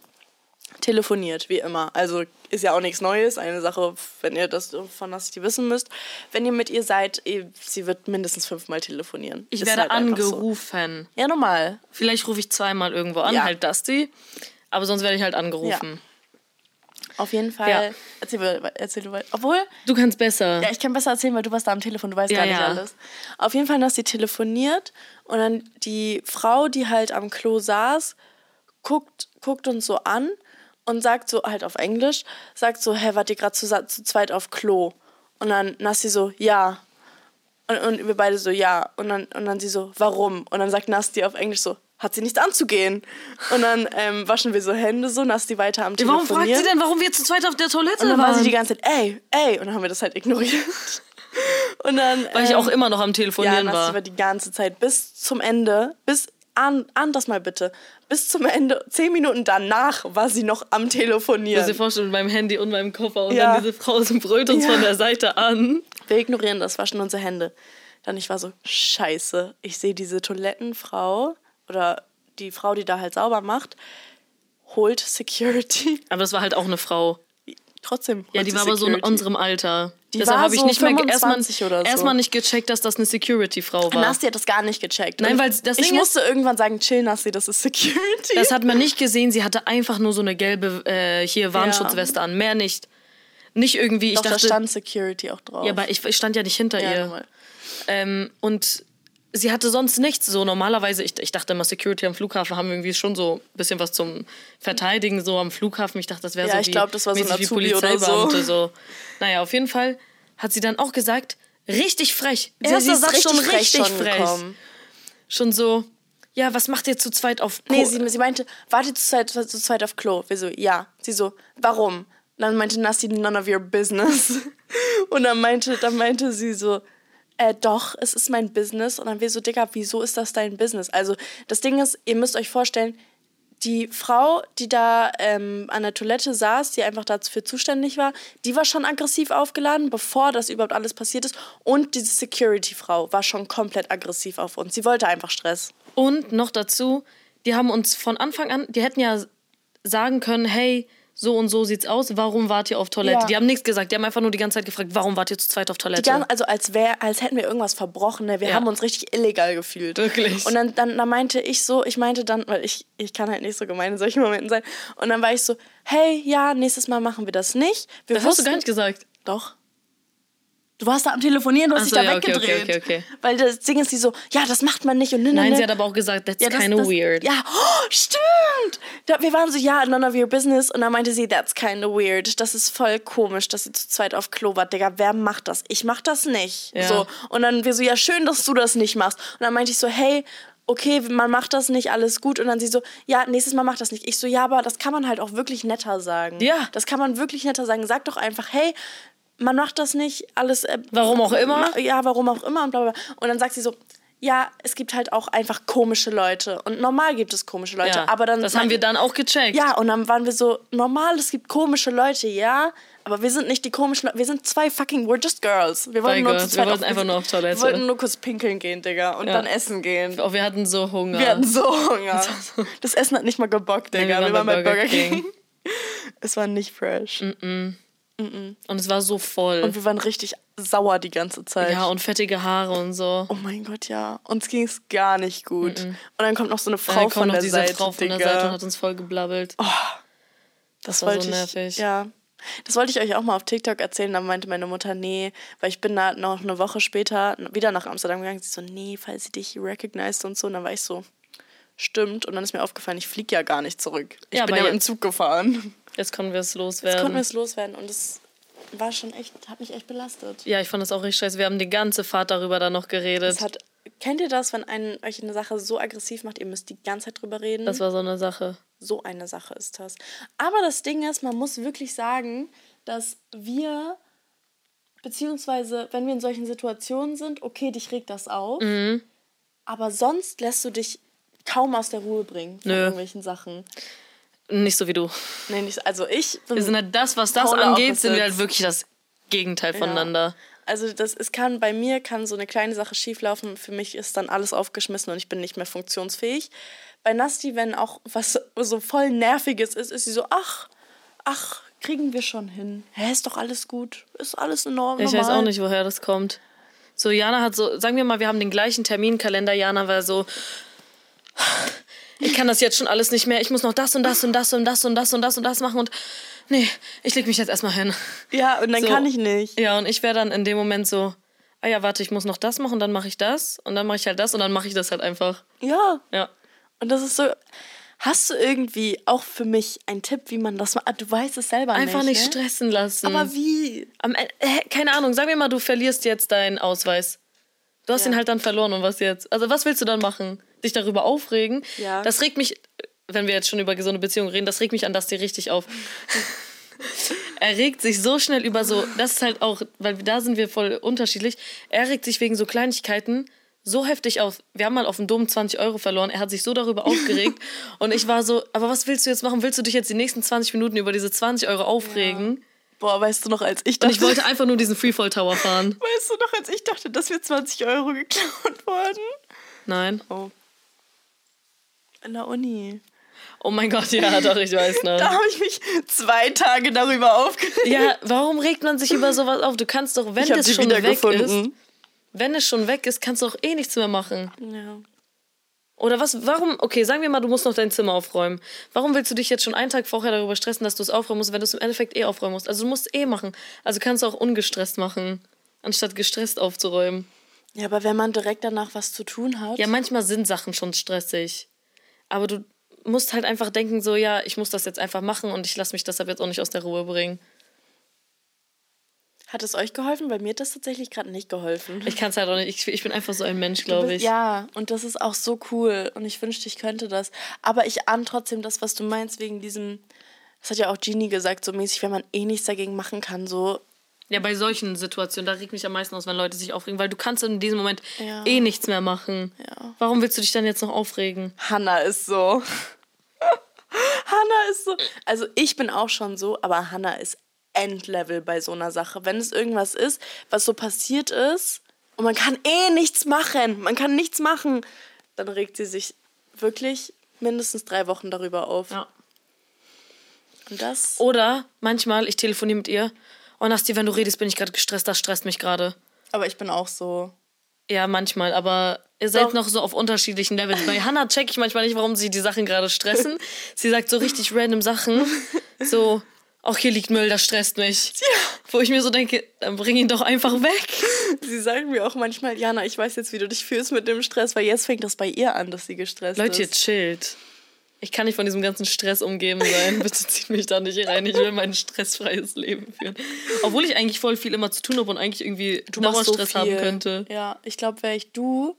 telefoniert, wie immer. Also ist ja auch nichts Neues. Eine Sache, wenn ihr das von Nasti wissen müsst. Wenn ihr mit ihr seid, ihr- sie wird mindestens fünfmal telefonieren. Ich Ist werde halt einfach so. angerufen. Ja, normal. Vielleicht rufe ich zweimal irgendwo an, Ja. halt Dusty. Aber sonst werde ich halt angerufen. Auf jeden Fall. Ja. Erzähl, erzähl du weiter. Obwohl, Du kannst besser. ja, ich kann besser erzählen, weil du warst da am Telefon, du weißt Ja, gar nicht ja. alles. Auf jeden Fall, dass sie telefoniert und dann die Frau, die halt am Klo saß, guckt, guckt uns so an und sagt so, halt auf Englisch, sagt so, hä, wart ihr gerade zu, zu zweit auf Klo? Und dann Nasti so, ja. Und, und wir beide so, ja. Und dann, und dann sie so, warum? Und dann sagt Nasti auf Englisch so, hat sie nichts anzugehen. Und dann ähm, waschen wir so Hände so, Nasti weiter am Warum Telefonieren. fragt sie denn, warum wir zu zweit auf der Toilette Und dann war waren? sie die ganze Zeit, ey, ey. Und dann haben wir das halt ignoriert. <laughs> Und dann. Weil ich ähm, auch immer noch am Ja, Telefonieren Nasti war. war die ganze Zeit bis zum Ende, bis an, an das mal bitte, bis zum Ende, zehn Minuten danach war sie noch am Ich muss Telefonieren. vorstellen, mit meinem Handy und meinem Koffer und Ja. dann diese Frau so brüllt uns Ja. von der Seite an. Wir ignorieren das, waschen unsere Hände. Dann ich war so, scheiße, ich sehe diese Toilettenfrau oder die Frau, die da halt sauber macht, holt Security. Aber das war halt auch eine Frau. Trotzdem. Ja, die war aber so in Security. unserem Alter. Die Deshalb habe ich so nicht mehr erstmal 25 oder so. erstmal nicht gecheckt, dass das eine Security-Frau war. Nasti hat das gar nicht gecheckt. Nein, weil das ich musste irgendwann sagen, chill Nasti, das ist Security. Das hat man nicht gesehen. Sie hatte einfach nur so eine gelbe äh, hier Warnschutzweste an. Mehr nicht. Nicht irgendwie, ich Doch, da dachte. stand Security auch drauf. ja, aber ich, ich stand ja nicht hinter Ja, ihr. Ähm, und sie hatte sonst nichts. So normalerweise, ich, ich dachte immer, Security am Flughafen haben irgendwie schon so ein bisschen was zum Verteidigen, so am Flughafen. Ich dachte, das wäre Ja, so ich wie, glaub, das war so ein wie oder so. Polizeibeamte. So. Naja, auf jeden Fall hat sie dann auch gesagt, richtig frech. Sie- Erster ist Satz schon frech richtig schon frech. gekommen. Schon so, ja, was macht ihr zu zweit auf Nee, Ko- sie, sie meinte, warte zu zweit, zu zweit auf Klo. Wir so, ja. Sie so, warum? Dann meinte Nasti, none of your business. <laughs> Und dann meinte, dann meinte sie so, äh, doch, es ist mein Business. Und dann wir so, Digga, wieso ist das dein Business? Also, das Ding ist, ihr müsst euch vorstellen, die Frau, die da ähm, an der Toilette saß, die einfach dafür zuständig war, die war schon aggressiv aufgeladen, bevor das überhaupt alles passiert ist. Und diese Security-Frau war schon komplett aggressiv auf uns. Sie wollte einfach Stress. Und noch dazu, die haben uns von Anfang an, die hätten ja sagen können, hey, so und so sieht's aus, warum wart ihr auf Toilette? Ja. Die haben nichts gesagt, die haben einfach nur die ganze Zeit gefragt, warum wart ihr zu zweit auf Toilette? Die gan- also als wär, als hätten wir irgendwas verbrochen. Ne? Wir Ja. haben uns richtig illegal gefühlt. Wirklich. Und dann, dann, dann meinte ich so, ich meinte dann, weil ich, ich kann halt nicht so gemein in solchen Momenten sein. Und dann war ich so, hey, ja, nächstes Mal machen wir das nicht. Wir das hast du wussten- gar nicht gesagt. Doch. Du warst da am Telefonieren, du hast Ach dich so, da ja, weggedreht. okay, okay, okay. Weil das Ding ist, die so, ja, das macht man nicht und ne, ne, Nein, ne. sie hat aber auch gesagt, that's Ja, kinda das- weird. Ja, oh, stimmt. Da, wir waren so, ja, none of your business. Und dann meinte sie, that's kinda weird. Das ist voll komisch, dass sie zu zweit auf Klo war. Digga, wer macht das? Ich mach das nicht. Ja. So. Und dann wir so, ja, schön, dass du das nicht machst. Und dann meinte ich so, hey, okay, man macht das nicht, alles gut. Und dann sie so, ja, nächstes Mal macht das nicht. Ich so, ja, aber das kann man halt auch wirklich netter sagen. Ja. Das kann man wirklich netter sagen. Sag doch einfach, hey, man macht das nicht, alles. Äh, Warum auch immer? Ja, warum auch immer und bla bla. bla. Und dann sagt sie so, ja, es gibt halt auch einfach komische Leute. Und normal gibt es komische Leute. Ja, aber dann. das haben wir dann auch gecheckt. Ja, und dann waren wir so, normal, es gibt komische Leute, ja. Aber wir sind nicht die komischen Leute. Wir sind zwei fucking, we're just girls. Wir wollten, nur zu wir wollten einfach nur auf Toilette. Wir wollten nur kurz pinkeln gehen, Digga. Und Ja. dann essen gehen. Oh, wir hatten so Hunger. Wir hatten so Hunger. Das Essen hat nicht mal gebockt, Digga. wir wir, waren waren bei Burger Burger King. <laughs> Es war nicht fresh. Und es war so voll. Und wir waren richtig sauer die ganze Zeit. ja, und fettige Haare und so. Oh mein Gott, ja. Uns ging es gar nicht gut. Und dann kommt noch so eine Dann Frau kommt von noch der diese Seite, Frau von der Digga. Seite und hat uns voll geblabbelt. das war so wollte ich, nervig. Ja. Das wollte ich euch auch mal auf TikTok erzählen. Da meinte meine Mutter, nee, weil ich bin da noch eine Woche später wieder nach Amsterdam gegangen. Sie so, nee, falls sie dich recognized und so. Und dann war ich so, stimmt. Und dann ist mir aufgefallen, ich fliege ja gar nicht zurück. Ich Ja, bin ja dem Zug gefahren. Jetzt konnten wir es Jetzt loswerden. konnten wir es loswerden. Und es war schon echt, hat mich echt belastet. ja, ich fand das auch richtig scheiße. Wir haben die ganze Fahrt darüber dann noch geredet. Hat, kennt ihr das, wenn einen, euch eine Sache so aggressiv macht, ihr müsst die ganze Zeit drüber reden? das war so eine Sache. So eine Sache ist das. Aber das Ding ist, man muss wirklich sagen, dass wir, beziehungsweise wenn wir in solchen Situationen sind, okay, dich regt das auf, Mhm. aber sonst lässt du dich kaum aus der Ruhe bringen von Nö. irgendwelchen Sachen. Nicht so wie du. Nee, nicht, also ich bin Wir sind halt das, was das Polar angeht, sind wir halt wirklich das Gegenteil voneinander. Also das, es kann bei mir kann so eine kleine Sache schieflaufen. Für mich ist dann alles aufgeschmissen und ich bin nicht mehr funktionsfähig. Bei Nasti, wenn auch was so voll nerviges ist, ist sie so, ach, ach, kriegen wir schon hin. Hä, ist doch alles gut, ist alles in Ordnung. Ich weiß auch nicht, woher das kommt. So, Jana hat so, sagen wir mal, wir haben den gleichen Terminkalender. Jana war so, ich kann das jetzt schon alles nicht mehr. Ich muss noch das und das und das und das und das und das und das machen und nee, ich leg mich jetzt erstmal hin. Ja, und dann So. kann ich nicht. Ja, und ich wäre dann in dem Moment so, ah ja, warte, ich muss noch das machen, dann mache ich das und dann mache ich halt das und dann mache ich das halt einfach. Ja, Ja. und das ist so. Hast du irgendwie auch für mich einen Tipp, wie man das macht? Du weißt es selber Einfach nicht. nicht ne? stressen lassen. Aber wie? Am äh, keine Ahnung, sag mir mal, du verlierst jetzt deinen Ausweis. Du hast Ja. ihn halt dann verloren und was jetzt? Also was willst du dann machen? Dich darüber aufregen? Ja. Das regt mich, wenn wir jetzt schon über gesunde Beziehungen reden, das regt mich an das dir richtig auf. <laughs> er regt sich so schnell über so, das ist halt auch, weil da sind wir voll unterschiedlich. Er regt sich wegen so Kleinigkeiten so heftig auf. Wir haben mal auf dem Dom 20 Euro verloren. Er hat sich so darüber aufgeregt. <laughs> und ich war so, aber was willst du jetzt machen? Willst du dich jetzt die nächsten 20 Minuten über diese 20 Euro aufregen? Boah, weißt du noch, als ich Und dachte, ich wollte einfach nur diesen Freefall Tower fahren. <laughs> weißt du noch, als ich dachte, dass wir 20 Euro geklaut wurden? Nein. Oh. In der Uni. Oh mein Gott, ja, doch, ich weiß noch. <laughs> Da habe ich mich zwei Tage darüber aufgeregt. Ja, warum regt man sich über sowas auf? Du kannst doch, wenn Ich es schon weg ist, wenn es schon weg ist, kannst du auch eh nichts mehr machen. Ja. Oder was, warum, okay, sagen wir mal, du musst noch dein Zimmer aufräumen. Warum willst du dich jetzt schon einen Tag vorher darüber stressen, dass du es aufräumen musst, wenn du es im Endeffekt eh aufräumen musst? Also du musst es eh machen. Also kannst du auch ungestresst machen, anstatt gestresst aufzuräumen. ja, aber wenn man direkt danach was zu tun hat. Ja, manchmal sind Sachen schon stressig. Aber du musst halt einfach denken, so, ja, ich muss das jetzt einfach machen und ich lasse mich deshalb jetzt auch nicht aus der Ruhe bringen. Hat es euch geholfen? Bei mir hat das tatsächlich gerade nicht geholfen. Ich kann es halt auch nicht. Ich, ich bin einfach so ein Mensch, glaube ich. Ja, und das ist auch so cool. Und ich wünschte, ich könnte das. Aber ich ahne trotzdem das, was du meinst, wegen diesem. Das hat ja auch Genie gesagt, so mäßig, wenn man eh nichts dagegen machen kann, so. Ja, bei solchen Situationen, da regt mich am meisten aus, wenn Leute sich aufregen, weil du kannst in diesem Moment Ja. eh nichts mehr machen. Ja. Warum willst du dich dann jetzt noch aufregen? Hannah ist so. <laughs> Hannah ist so. Also ich bin auch schon so, aber Hannah ist Endlevel bei so einer Sache. Wenn es irgendwas ist, was so passiert ist und man kann eh nichts machen, man kann nichts machen, dann regt sie sich wirklich mindestens drei Wochen darüber auf. Ja. Und das. Oder manchmal, ich telefoniere mit ihr. Oh, Nasti, wenn du redest, bin ich gerade gestresst, das stresst mich gerade. Aber ich bin auch so. Ja, manchmal, aber ihr seid Doch. noch so auf unterschiedlichen Levels. Bei Hannah check ich manchmal nicht, warum sie die Sachen gerade stressen. <laughs> Sie sagt so richtig random Sachen. <laughs> So, auch hier liegt Müll, das stresst mich. <laughs> Wo ich mir so denke, dann bring ihn doch einfach weg. <laughs> Sie sagen mir auch manchmal, Jana, ich weiß jetzt, wie du dich fühlst mit dem Stress, weil jetzt fängt das bei ihr an, dass sie gestresst Leute, ist. chillt. Ich kann nicht von diesem ganzen Stress umgeben sein. <laughs> Bitte zieht mich da nicht rein. Ich will mein stressfreies Leben führen. Obwohl ich eigentlich voll viel immer zu tun habe und eigentlich irgendwie Du machst so Dauerstress haben könnte. Ja, ich glaube, wäre ich du,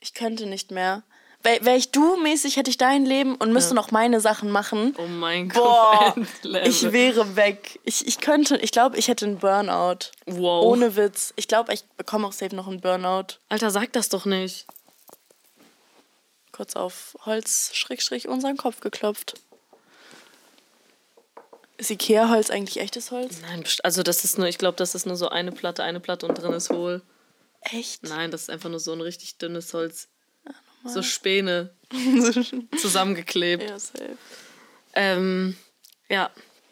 ich könnte nicht mehr. Wäre wär ich du mäßig, hätte ich dein Leben und müsste noch meine Sachen machen. Oh mein Boah, Gott. <laughs> Endlevel. ich wäre weg. Ich, ich könnte, ich glaube, ich hätte einen Burnout. Wow. Ohne Witz. Ich glaube, ich bekomme auch safe noch einen Burnout. Alter, sag das doch nicht. Kurz auf Holz, Schrägstrich, unseren Kopf geklopft. Ist Ikea-Holz eigentlich echtes Holz? Nein, also das ist nur, ich glaube, das ist nur so eine Platte, eine Platte und drin ist hohl. Echt? Nein, das ist einfach nur so ein richtig dünnes Holz. <laughs> So Späne zusammengeklebt. ja, safe. Ähm, ja,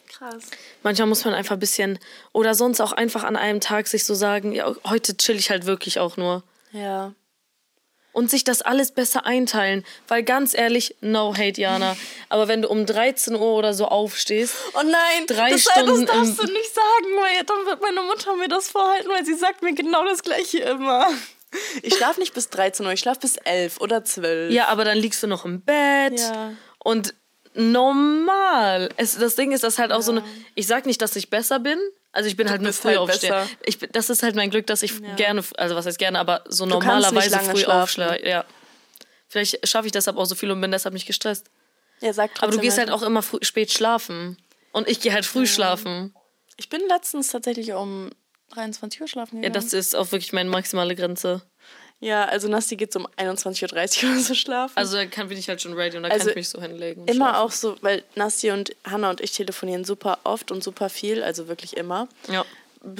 Krass. manchmal muss man einfach ein bisschen oder sonst auch einfach an einem Tag sich so sagen, ja, heute chill ich halt wirklich auch nur. Ja. Und sich das alles besser einteilen. Weil ganz ehrlich, no hate, Jana. <laughs> Aber wenn du um 13 Uhr oder so aufstehst, Oh nein, Drei das, Stunden das darfst du nicht sagen, weil dann wird meine Mutter mir das vorhalten, weil sie sagt mir genau das Gleiche immer. Ich schlafe nicht bis 13 Uhr, ich schlafe bis 11 oder 12. ja, aber dann liegst du noch im Bett. Ja. Und normal. Es, das Ding ist, das halt auch so eine. Ich sag nicht, dass ich besser bin. Also ich bin halt nur bist halt besser. ich, das ist halt mein Glück, dass ich Ja. gerne, also was heißt gerne, aber so nicht normalerweise lange früh aufstehe. Ja. Vielleicht schaffe ich deshalb auch so viel und bin deshalb nicht gestresst. Ja, sag Aber du gehst halt auch immer früh, spät schlafen. Und ich gehe halt früh schlafen. Ich bin letztens tatsächlich um 23 Uhr schlafen Ja, gegangen. das ist auch wirklich meine maximale Grenze. Ja, also Nasti geht um 21.30 Uhr oder so schlafen. Also da kann, bin ich halt schon ready und da Also kann ich mich so hinlegen. Immer schlafen. auch so, weil Nasti und Hannah und ich telefonieren super oft und super viel, also wirklich immer. Ja.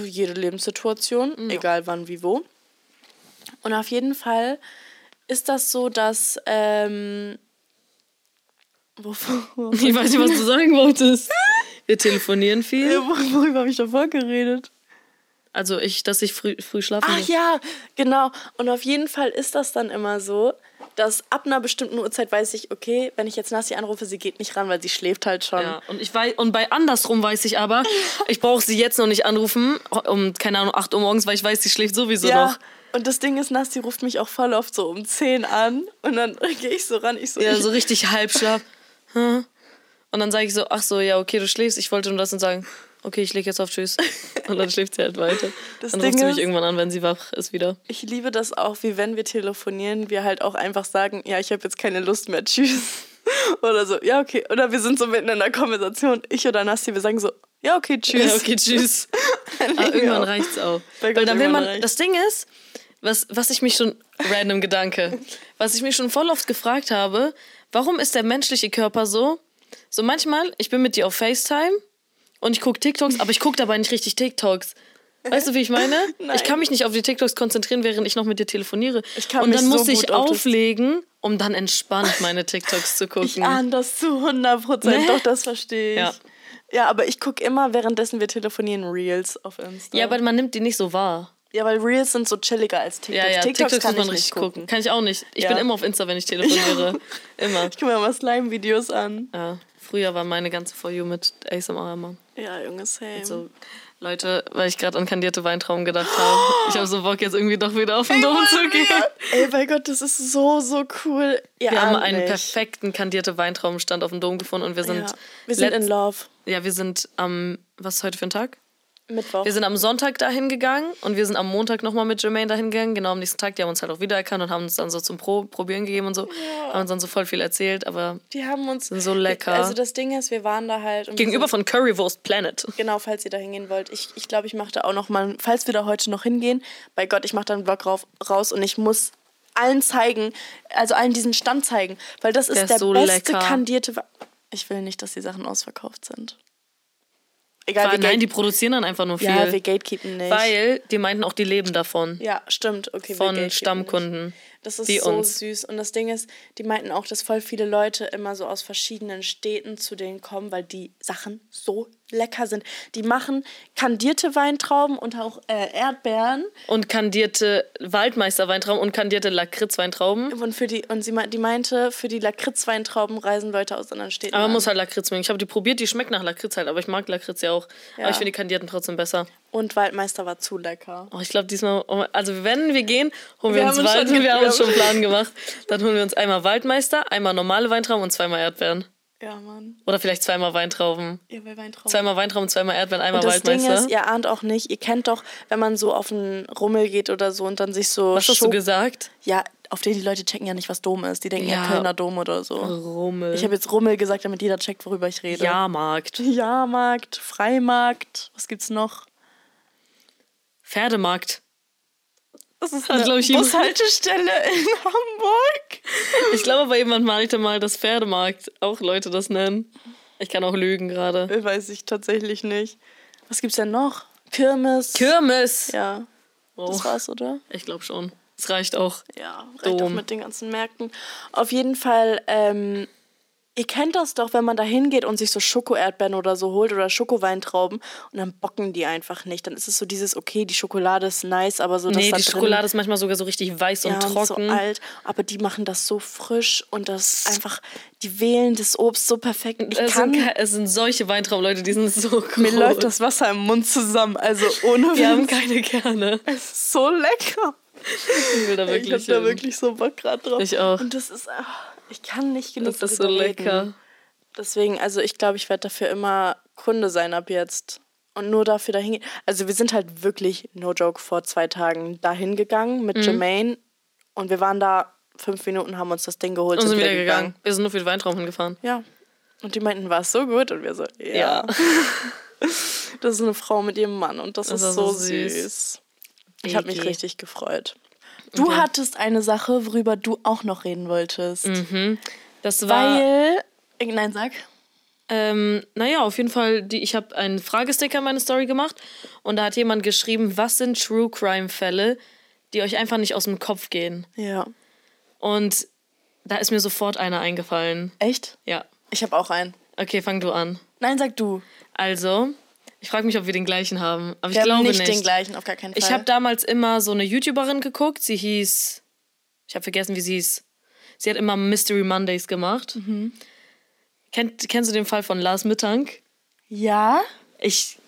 jede Lebenssituation, egal wann, wie, wo. Und auf jeden Fall ist das so, dass. Ähm, wovor, <laughs> Ich weiß nicht, was du sagen wolltest. <laughs> Wir telefonieren viel. wor- worüber habe ich davor geredet? Also ich, dass ich früh, früh schlafen Ach gehe. ja, genau. Und auf jeden Fall ist das dann immer so, dass ab einer bestimmten Uhrzeit weiß ich, okay, wenn ich jetzt Nasti anrufe, sie geht nicht ran, weil sie schläft halt schon. Ja, und ich weiß, und bei andersrum weiß ich aber, <laughs> ich brauche sie jetzt noch nicht anrufen, um, keine Ahnung, 8 Uhr morgens, weil ich weiß, sie schläft sowieso Ja, noch. und das Ding ist, Nasti ruft mich auch voll oft so um 10 an und dann <laughs> gehe ich so ran, ich so, Ja, so richtig Halbschlaf. Hm. Und dann sage ich so, ach so, ja, okay, du schläfst. Ich wollte nur das und sagen, okay, ich leg jetzt auf Tschüss. <laughs> Und dann schläft sie halt weiter. Das dann Ding ruft sie mich ist- irgendwann an, wenn sie wach ist wieder. ich liebe das auch, wie wenn wir telefonieren, wir halt auch einfach sagen, ja, ich habe jetzt keine Lust mehr, tschüss. <laughs> Oder so, ja, okay. Oder wir sind so mitten in einer Konversation, ich oder Nasti, wir sagen so, ja, okay, <laughs> tschüss. Ja, okay, tschüss. Aber wir irgendwann auf. reicht's auch. Weil dann will man, reicht's. das Ding ist, was, was ich mich schon, random Gedanke, was ich mich schon voll oft gefragt habe, warum ist der menschliche Körper so? So manchmal, ich bin mit dir auf FaceTime und ich gucke TikToks, aber ich gucke dabei nicht richtig TikToks. Weißt du, wie ich meine? <laughs> Ich kann mich nicht auf die TikToks konzentrieren, während ich noch mit dir telefoniere. Ich kann Und dann muss so ich auflegen, um dann entspannt meine TikToks zu gucken. <laughs> Ich ahne das zu 100 Prozent. Ne? Doch, das verstehe ich. Ja. Ja. aber ich gucke immer, währenddessen wir telefonieren, Reels auf Insta. ja, aber man nimmt die nicht so wahr. ja, weil Reels sind so chilliger als TikToks. Ja, ja, TikToks, TikToks kann man ich richtig nicht gucken. gucken. Kann ich auch nicht. Ich Ja. bin immer auf Insta, wenn ich telefoniere. <laughs> Immer. Ich gucke mir immer Slime-Videos an. Ja, früher war meine ganze For You mit ASMR immer. Ja, Junge, same. So, Leute, weil ich gerade an kandierte Weintrauben gedacht habe. <gasps> Ich habe so Bock, jetzt irgendwie doch wieder auf den Dom zu gehen. Ey, mein Gott, das ist so, so cool. Ihr Wir haben einen perfekten kandierte Weintraubenstand auf dem Dom gefunden und wir sind, Ja. Wir sind in Love. Ja, wir sind am, was ist heute für ein Tag? Mittwoch. Wir sind am Sonntag dahin gegangen und wir sind am Montag nochmal mit Jermaine dahin gegangen. Genau am nächsten Tag. Die haben uns halt auch wiedererkannt und haben uns dann so zum Pro Probieren gegeben und so. Haben uns dann so voll viel erzählt, aber die haben uns. sind so lecker. Also das Ding ist, wir waren da halt. Gegenüber sind, von Currywurst Planet. Genau, falls ihr da hingehen wollt. Ich glaube, ich, glaub, ich mache da auch noch mal, falls wir da heute noch hingehen, bei Gott, ich mache da einen Vlog rauf, raus und ich muss allen zeigen, also allen diesen Stand zeigen, weil das ist Der ist der so beste lecker. kandierte. Wa- Ich will nicht, dass die Sachen ausverkauft sind. Egal, Weil, nein, die produzieren dann einfach nur viel. ja, wir gatekeepen nicht. weil die meinten auch, die leben davon. ja, stimmt. Okay, von Stammkunden. Nicht. Das ist die so uns. süß. Und das Ding ist, die meinten auch, dass voll viele Leute immer so aus verschiedenen Städten zu denen kommen, weil die Sachen so lecker sind. Die machen kandierte Weintrauben und auch äh, Erdbeeren. Und kandierte Waldmeister-Weintrauben und kandierte Lakritz-Weintrauben. Und, für die, und sie, die meinte, für die Lakritz-Weintrauben reisen Leute aus anderen Städten. Aber man an. muss halt Lakritz mögen. Ich habe die probiert, die schmeckt nach Lakritz halt, aber ich mag Lakritz ja auch. Ja. Aber ich finde die kandierten trotzdem besser. Und Waldmeister war zu lecker. Oh, ich glaube diesmal, also wenn wir gehen, holen wir, Wir uns Wald, schon wir haben uns schon einen Plan gemacht. Dann holen wir uns einmal Waldmeister, einmal normale Weintrauben und zweimal Erdbeeren. Ja, Mann. Oder vielleicht zweimal Weintrauben. Ja, bei Weintrauben. Zweimal Weintrauben, zweimal Erdbeeren, einmal Und das Ding Waldmeister. ist, ihr ahnt auch nicht, ihr kennt doch, wenn man so auf einen Rummel geht oder so und dann sich so. Was hast du gesagt? Ja, auf den die Leute checken ja nicht, was Dom ist. Die denken ja, Ja. Kölner Dom oder so. Rummel. Ich habe jetzt Rummel gesagt, damit jeder checkt, worüber ich rede. Jahrmarkt. <laughs> Jahrmarkt, Freimarkt, was gibt's noch? Pferdemarkt. Das ist eine jemand- Bushaltestelle in <laughs> Hamburg. Ich glaube aber jemand malte mal das Pferdemarkt. Auch Leute das nennen. Ich kann auch lügen gerade. Weiß ich tatsächlich nicht. Was gibt's denn noch? Kirmes. Kirmes. ja, Oh, das war's, oder? ich glaube schon. Es reicht auch. Ja, reicht auch Dom. mit den ganzen Märkten. Auf jeden Fall, ähm, ihr kennt das doch, wenn man da hingeht und sich so Schoko-Erdbeeren oder so holt oder Schokoweintrauben und dann bocken die einfach nicht. Dann ist es so dieses, okay, die Schokolade ist nice, aber so das Nee, die Schokolade ist manchmal sogar so richtig weiß ja, und und trocken. so alt, aber die machen das so frisch und das einfach, die wählen das Obst so perfekt. Ich es, kann, sind, es sind solche Weintrauben, Leute, die sind so <laughs> groß. mir läuft das Wasser im Mund zusammen, also ohne Wir haben keine Kerne. Es ist so lecker. Ich will da Ich wirklich hab da wirklich so Bock gerade drauf. Ich auch. Und das ist, ah, ich kann nicht genug Das ist so reden. lecker. Deswegen, also ich glaube, ich werde dafür immer Kunde sein ab jetzt. Und nur dafür dahin gehen. Also wir sind halt wirklich, no joke, vor zwei Tagen dahin gegangen Mhm. mit Jermaine. Und wir waren da fünf Minuten, haben uns das Ding geholt Und sind wieder gegangen. Wir sind nur für den Weintraum hingefahren. Ja. Und die meinten, war es so gut? Und wir so, ja. Ja. <laughs> Das ist eine Frau mit ihrem Mann und das, Das ist so süß. süß. Ich habe mich richtig gefreut. Du hattest eine Sache, worüber du auch noch reden wolltest. Das war, Weil. äh, Nein, sag. ähm, naja, auf jeden Fall, die, ich habe einen Fragesticker in meine Story gemacht und da hat jemand geschrieben, was sind True Crime Fälle, die euch einfach nicht aus dem Kopf gehen. Ja. Und da ist mir sofort einer eingefallen. Echt? Ja. Ich habe auch einen. Okay, fang du an. Nein, sag du. Also, ich frage mich, ob wir den gleichen haben, aber ich Wir glaube haben nicht, nicht. den gleichen, auf gar keinen Fall. Ich habe damals immer so eine YouTuberin geguckt. Sie hieß. Ich habe vergessen, wie sie hieß. Sie hat immer Mystery Mondays gemacht. Mhm. Kennt, kennst du den Fall von Lars Mittank? Ja? Ich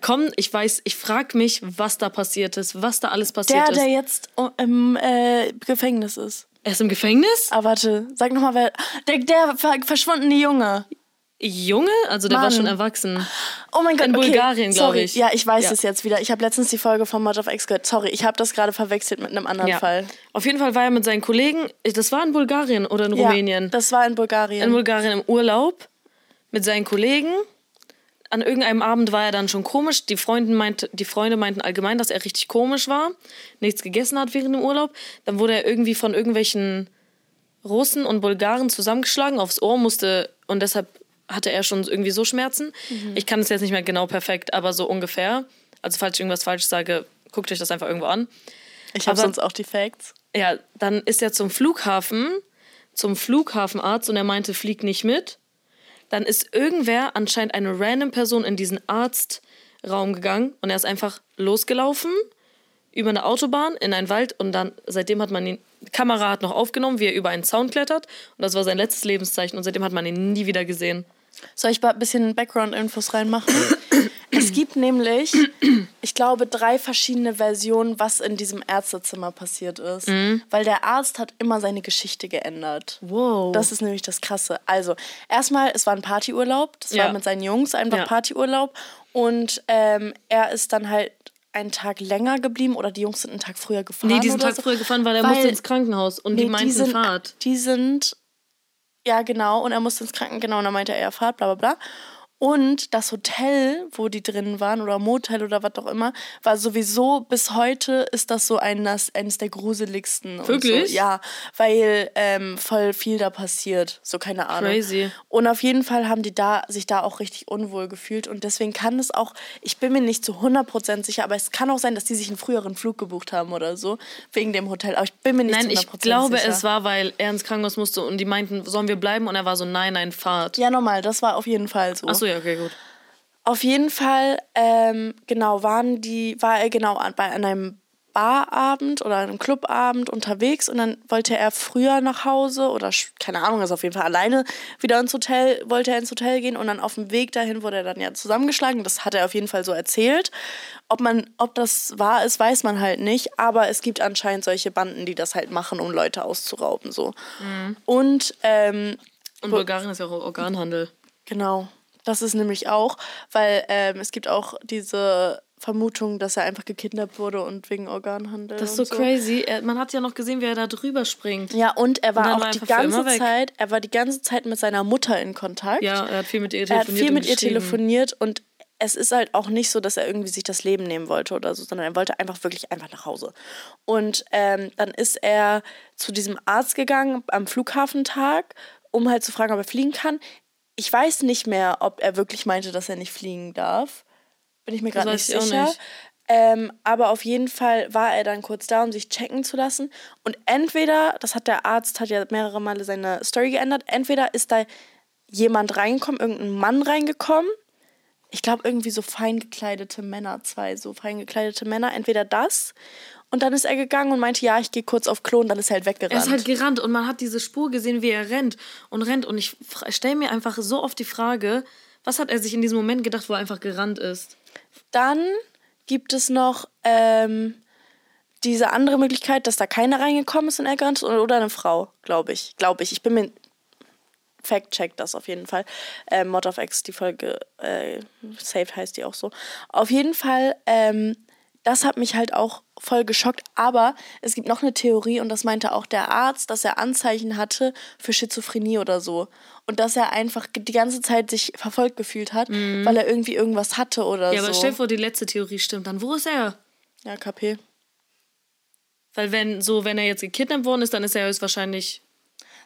komm, ich weiß, ich frage mich, was da passiert ist, was da alles passiert Der, ist. der jetzt oh, im äh, Gefängnis ist. er ist im Gefängnis? Ah, warte. Sag nochmal, wer. Der, der ver verschwundene Junge. Junge? Also der war Mann. schon erwachsen. Oh mein Gott, In okay. Bulgarien, glaub Sorry. ich. Ja, ich weiß Ja. es jetzt wieder. Ich habe letztens die Folge von Mod of X gehört. Sorry, ich habe das gerade verwechselt mit einem anderen Ja. Fall. Auf jeden Fall war er mit seinen Kollegen, das war in Bulgarien oder in Ja, Rumänien. das war in Bulgarien. in Bulgarien im Urlaub mit seinen Kollegen. An irgendeinem Abend war er dann schon komisch. Die, Freunden meinte, die Freunde meinten allgemein, dass er richtig komisch war, nichts gegessen hat während dem Urlaub. Dann wurde er irgendwie von irgendwelchen Russen und Bulgaren zusammengeschlagen aufs Ohr, musste und deshalb hatte er schon irgendwie so Schmerzen. Ich kann es jetzt nicht mehr genau perfekt, aber so ungefähr. Also falls ich irgendwas falsch sage, guckt euch das einfach irgendwo an. Ich habe sonst auch die Facts. Ja, dann ist er zum Flughafen, zum Flughafenarzt und er meinte, flieg nicht mit. Dann ist irgendwer, anscheinend eine random Person, in diesen Arztraum gegangen und er ist einfach losgelaufen über eine Autobahn in einen Wald und dann, seitdem hat man ihn, die Kamera hat noch aufgenommen, wie er über einen Zaun klettert und das war sein letztes Lebenszeichen und seitdem hat man ihn nie wieder gesehen. Soll ich mal ein bisschen Background-Infos reinmachen? <clears throat> es gibt nämlich, ich glaube, drei verschiedene Versionen, was in diesem Ärztezimmer passiert ist. Weil der Arzt hat immer seine Geschichte geändert. Wow. Das ist nämlich das Krasse. Also, erstmal, es war ein Partyurlaub. Das Ja. war mit seinen Jungs einfach Ja. Partyurlaub. Und ähm, er ist dann halt einen Tag länger geblieben oder die Jungs sind einen Tag früher gefahren. nee, diesen oder Tag so. früher gefahren, weil er Weil- musste ins Krankenhaus und die Nee, meinten sind, Fahrt. Die sind, ja genau, und er musste ins Kranken, genau, und dann meinte er, ja, Fahrt, bla bla bla. Und das Hotel, wo die drin waren, oder Motel oder was auch immer, war sowieso, bis heute ist das so eines, eines der gruseligsten. Wirklich? So. Ja, weil ähm, voll viel da passiert. So, keine Ahnung. Crazy. Und auf jeden Fall haben die da, sich da auch richtig unwohl gefühlt. Und deswegen kann es auch, ich bin mir nicht zu 100% sicher, aber es kann auch sein, dass die sich einen früheren Flug gebucht haben oder so, wegen dem Hotel. Aber ich bin mir nicht Nein, zu 100% ich glaube, sicher. es war, weil er ins Krankenhaus musste und die meinten, sollen wir bleiben? Und er war so, nein, nein, Fahrt. Ja, normal, das war auf jeden Fall so. Achso, ja, okay, gut. Auf jeden Fall, ähm, genau, waren die, war er genau an, bei einem Barabend oder einem Clubabend unterwegs und dann wollte er früher nach Hause oder keine Ahnung, ist auf jeden Fall alleine wieder ins Hotel, wollte er ins Hotel gehen und dann auf dem Weg dahin wurde er dann ja zusammengeschlagen. Das hat er auf jeden Fall so erzählt. Ob man, ob das wahr ist, weiß man halt nicht, aber es gibt anscheinend solche Banden, die das halt machen, um Leute auszurauben, so. Und, ähm, Und Bulgarien ist ja auch Organhandel. Genau. Das ist nämlich auch, weil ähm, es gibt auch diese Vermutung, dass er einfach gekidnappt wurde und wegen Organhandel. Das ist so, und so crazy. Er, man hat ja noch gesehen, wie er da drüber springt. Ja, und er war dann auch war er die ganze. Zeit, er war die ganze Zeit mit seiner Mutter in Kontakt. Ja, er hat viel mit ihr er telefoniert. hat viel und mit ihr telefoniert und es ist halt auch nicht so, dass er irgendwie sich das Leben nehmen wollte oder so, sondern er wollte einfach wirklich einfach nach Hause. Und ähm, dann ist er zu diesem Arzt gegangen am Flughafentag, um halt zu fragen, ob er fliegen kann. Ich weiß nicht mehr, ob er wirklich meinte, dass er nicht fliegen darf. Bin ich mir gerade nicht sicher. nicht. Ähm, aber auf jeden Fall war er dann kurz da, um sich checken zu lassen. Und entweder, das hat der Arzt, hat ja mehrere Male seine Story geändert, entweder ist da jemand reingekommen, irgendein Mann reingekommen. Ich glaube, irgendwie so fein gekleidete Männer, zwei so fein gekleidete Männer. Entweder das. Und dann ist er gegangen und meinte, ja, ich gehe kurz auf Klo und dann ist er halt weggerannt. Er ist halt gerannt und man hat diese Spur gesehen, wie er rennt und rennt. Und ich stelle mir einfach so oft die Frage, was hat er sich in diesem Moment gedacht, wo er einfach gerannt ist? Dann gibt es noch ähm, diese andere Möglichkeit, dass da keiner reingekommen ist und er gerannt ist oder, eine Frau, glaube ich. Glaube ich. Ich bin mir. Fact-check das auf jeden Fall. Äh, Mod of X, die Folge, äh, Saved heißt die auch so. Auf jeden Fall, ähm, das hat mich halt auch voll geschockt. Aber es gibt noch eine Theorie und das meinte auch der Arzt, dass er Anzeichen hatte für Schizophrenie oder so. Und dass er einfach die ganze Zeit sich verfolgt gefühlt hat, weil er irgendwie irgendwas hatte oder Mhm. Ja, so. aber stell dir vor, die letzte Theorie stimmt. Dann wo ist er? Ja, KP. Weil wenn so, wenn er jetzt gekidnappt worden ist, dann ist er höchstwahrscheinlich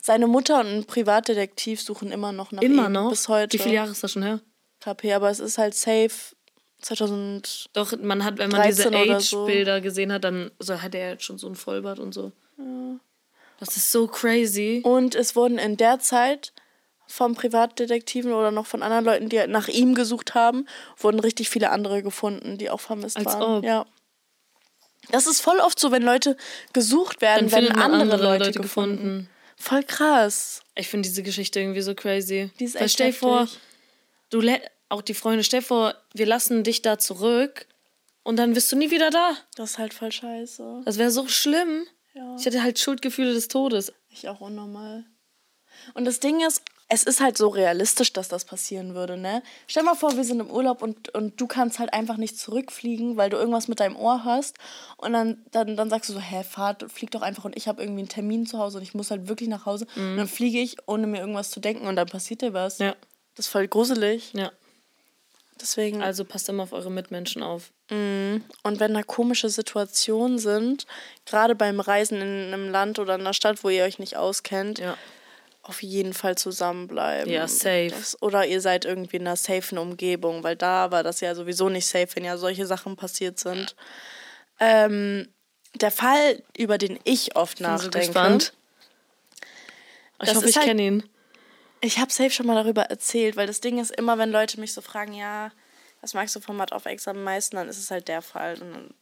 Seine Mutter und ein Privatdetektiv suchen immer noch nach immer ihm. noch. Bis heute. Wie viele Jahre ist das schon her? KP, aber es ist halt safe 2000. Doch, man hat, wenn man diese 13 oder so. Age-Bilder gesehen hat, dann so hat er jetzt schon so ein Vollbart und so. Das ist so crazy. Und es wurden in der Zeit vom Privatdetektiven oder noch von anderen Leuten, die halt nach ihm gesucht haben, wurden richtig viele andere gefunden, die auch vermisst Als waren. ob. Ja. Das ist voll oft so, wenn Leute gesucht werden, Dann werden andere, andere Leute, Leute gefunden. gefunden. Voll krass. Ich finde diese Geschichte irgendwie so crazy. Die ist Weil echt stell dir vor, du auch die Freunde, stell dir vor, wir lassen dich da zurück und dann bist du nie wieder da. Das ist halt voll scheiße. Das wäre so schlimm. Ja. Ich hätte halt Schuldgefühle des Todes. Ich auch unnormal. Und das Ding ist, es ist halt so realistisch, dass das passieren würde, ne? Stell mal vor, wir sind im Urlaub und, und du kannst halt einfach nicht zurückfliegen, weil du irgendwas mit deinem Ohr hast. Und dann, dann, dann sagst du so, hä, Fahrt, flieg doch einfach und ich habe irgendwie einen Termin zu Hause und ich muss halt wirklich nach Hause. Und dann fliege ich, ohne mir irgendwas zu denken und dann passiert dir was. Ja. Das ist voll gruselig. Ja. Deswegen. Also passt immer auf eure Mitmenschen auf. Und wenn da komische Situationen sind, gerade beim Reisen in einem Land oder in einer Stadt, wo ihr euch nicht auskennt, Ja. auf jeden Fall zusammenbleiben. Ja, safe. Das, oder ihr seid irgendwie in einer safen Umgebung, weil da war das ja sowieso nicht safe, wenn ja solche Sachen passiert sind. Ähm, der Fall, über den ich oft bin so nachdenke. gespannt. Ich hoffe, ich halt- kenne ihn. Ich habe safe schon mal darüber erzählt, weil das Ding ist immer, wenn Leute mich so fragen, ja, was magst du vom Mat auf Ex am meisten, dann ist es halt der Fall. Und dann,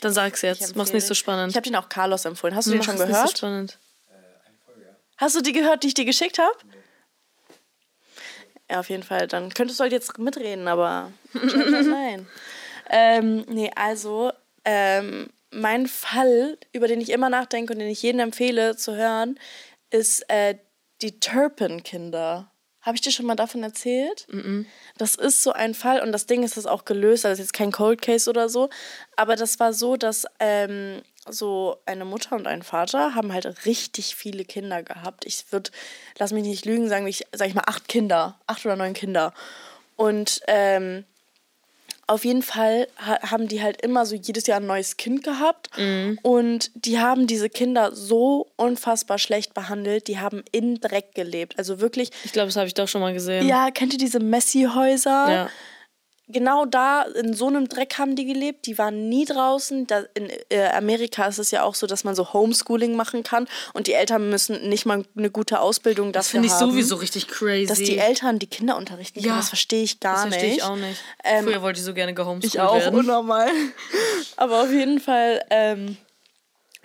Dann sag's jetzt. Mach's nicht so spannend. Ich habe den auch Carlos empfohlen. Hast du den schon nicht so gehört? spannend. Hast du die gehört, die ich dir geschickt habe? Ja, auf jeden Fall. Dann könntest du halt jetzt mitreden, aber nein. <laughs> Ähm, nee, also ähm, mein Fall, über den ich immer nachdenke und den ich jedem empfehle zu hören, ist äh, die Turpin-Kinder. Habe ich dir schon mal davon erzählt? Das ist so ein Fall und das Ding ist das auch gelöst, also das ist jetzt kein Cold Case oder so, aber das war so, dass ähm, so eine Mutter und ein Vater haben halt richtig viele Kinder gehabt. Ich würde, lass mich nicht lügen, sagen ich, sag ich mal acht Kinder, acht oder neun Kinder. Und ähm, auf jeden Fall ha haben die halt immer so jedes Jahr ein neues Kind gehabt. Und die haben diese Kinder so unfassbar schlecht behandelt. Die haben in Dreck gelebt. Also wirklich, Ich glaube, das habe ich doch schon mal gesehen. ja, kennt ihr diese Messi-Häuser? Ja. Genau da, in so einem Dreck haben die gelebt. Die waren nie draußen. Da, in äh, Amerika ist es ja auch so, dass man so Homeschooling machen kann. Und die Eltern müssen nicht mal eine gute Ausbildung Das dafür finde ich haben. sowieso richtig crazy. Dass die Eltern die Kinder unterrichten können, Ja, das verstehe ich gar das nicht. verstehe ich auch nicht. Ähm, Früher wollte ich so gerne gehomeschoolt Ich auch, werden. unnormal. <laughs> Aber auf jeden Fall, ähm,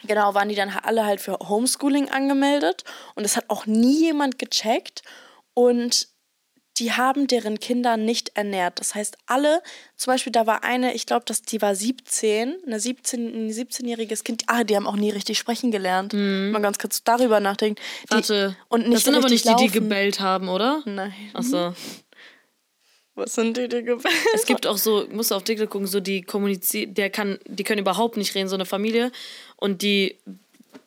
genau, waren die dann alle halt für Homeschooling angemeldet. Und das hat auch nie jemand gecheckt. Und die haben deren Kinder nicht ernährt. Das heißt, alle, zum Beispiel, da war eine, ich glaube, dass die war 17, eine 17, ein 17-jähriges Kind. Ah, die haben auch nie richtig sprechen gelernt. Mal ganz kurz darüber nachdenken. Die, Mhm. Warte, und nicht das sind aber nicht die, die gebellt haben, oder? Nein. Achso. Was sind die, die gebellt? <laughs> Es gibt auch so, musst du auf TikTok gucken, so die kommunizieren, der kann, die können überhaupt nicht reden, so eine Familie. Und die,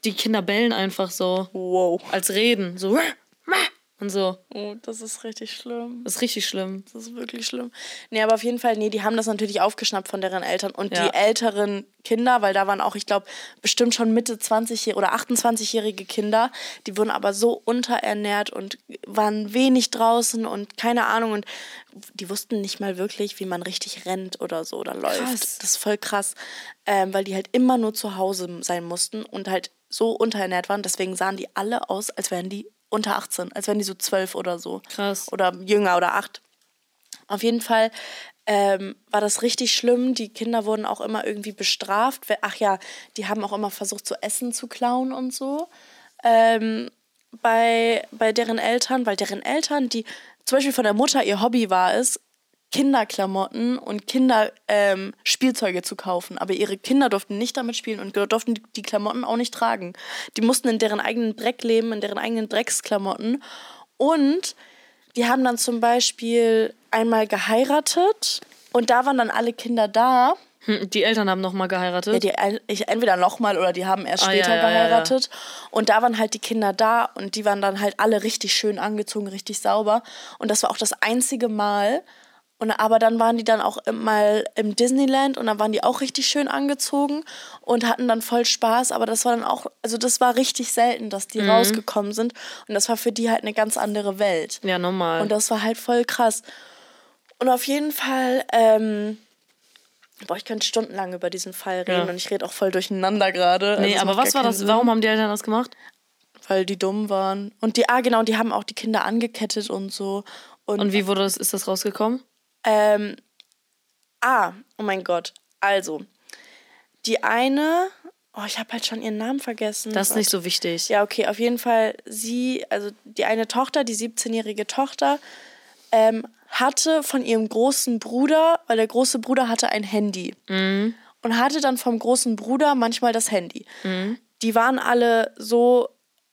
die Kinder bellen einfach so Wow. als reden. So <laughs> und so. Oh, das ist richtig schlimm. Das ist richtig schlimm. Das ist wirklich schlimm. Nee, aber auf jeden Fall, nee, die haben das natürlich aufgeschnappt von deren Eltern. Und Ja. die älteren Kinder, weil da waren auch, ich glaube, bestimmt schon Mitte 20 oder 28-jährige Kinder, die wurden aber so unterernährt und waren wenig draußen und keine Ahnung. Und die wussten nicht mal wirklich, wie man richtig rennt oder so oder läuft. Krass. Das ist voll krass, ähm, weil die halt immer nur zu Hause sein mussten und halt so unterernährt waren. Deswegen sahen die alle aus, als wären die unter 18, als wären die so 12 oder so. Krass. Oder jünger oder 8. Auf jeden Fall ähm, war das richtig schlimm. Die Kinder wurden auch immer irgendwie bestraft. Ach ja, die haben auch immer versucht, so Essen zu klauen und so. Ähm, bei, bei deren Eltern, weil deren Eltern, die zum Beispiel von der Mutter ihr Hobby war es, Kinderklamotten und Kinderspielzeuge ähm, Spielzeuge zu kaufen. Aber ihre Kinder durften nicht damit spielen und durften die- Klamotten auch nicht tragen. Die mussten in deren eigenen Dreck leben, in deren eigenen Drecksklamotten. Und die haben dann zum Beispiel einmal geheiratet und da waren dann alle Kinder da. Hm, Die Eltern haben nochmal geheiratet. Ja, die ich, entweder nochmal oder die haben erst Ah, später ja, ja, ja, ja. geheiratet. Und da waren halt die Kinder da und die waren dann halt alle richtig schön angezogen, richtig sauber. Und das war auch das einzige Mal. Und, aber dann waren die dann auch mal im Disneyland und dann waren die auch richtig schön angezogen und hatten dann voll Spaß. Aber das war dann auch, also das war richtig selten, dass Mhm. die rausgekommen sind. Und das war für die halt eine ganz andere Welt. ja, normal. Und das war halt voll krass. Und auf jeden Fall, ähm, boah, ich könnte stundenlang über diesen Fall reden Ja. und ich rede auch voll durcheinander gerade. Also nee, es aber was war das? Sinn, Warum haben die Eltern das gemacht? Weil die dumm waren. Und die, ah, genau, und die haben auch die Kinder angekettet und so. Und, Und wie wurde das, ist das rausgekommen? Ähm, ah, oh mein Gott. Also, die eine, oh, ich habe halt schon ihren Namen vergessen. Das ist nicht so wichtig. Ja, okay, auf jeden Fall sie, also die eine Tochter, die 17-jährige Tochter, ähm, hatte von ihrem großen Bruder, weil der große Bruder hatte ein Handy Mhm. und hatte dann vom großen Bruder manchmal das Handy. Die waren alle so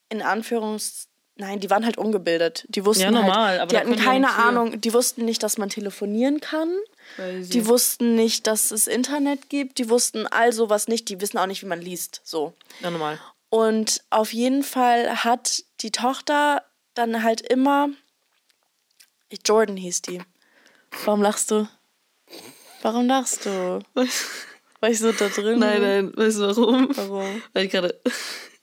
in Anführungs Nein, die waren halt ungebildet. Die wussten Ja, normal, halt, aber die hatten die keine für. Ahnung, die wussten nicht, dass man telefonieren kann. Crazy. Die wussten nicht, dass es Internet gibt. Die wussten all sowas nicht. Die wissen auch nicht, wie man liest. So. Ja, normal. Und auf jeden Fall hat die Tochter dann halt immer. Jordan hieß die. Warum lachst du? Warum lachst du? War ich so da drin? Nein, nein, weißt du warum? Warum? Weil ich gerade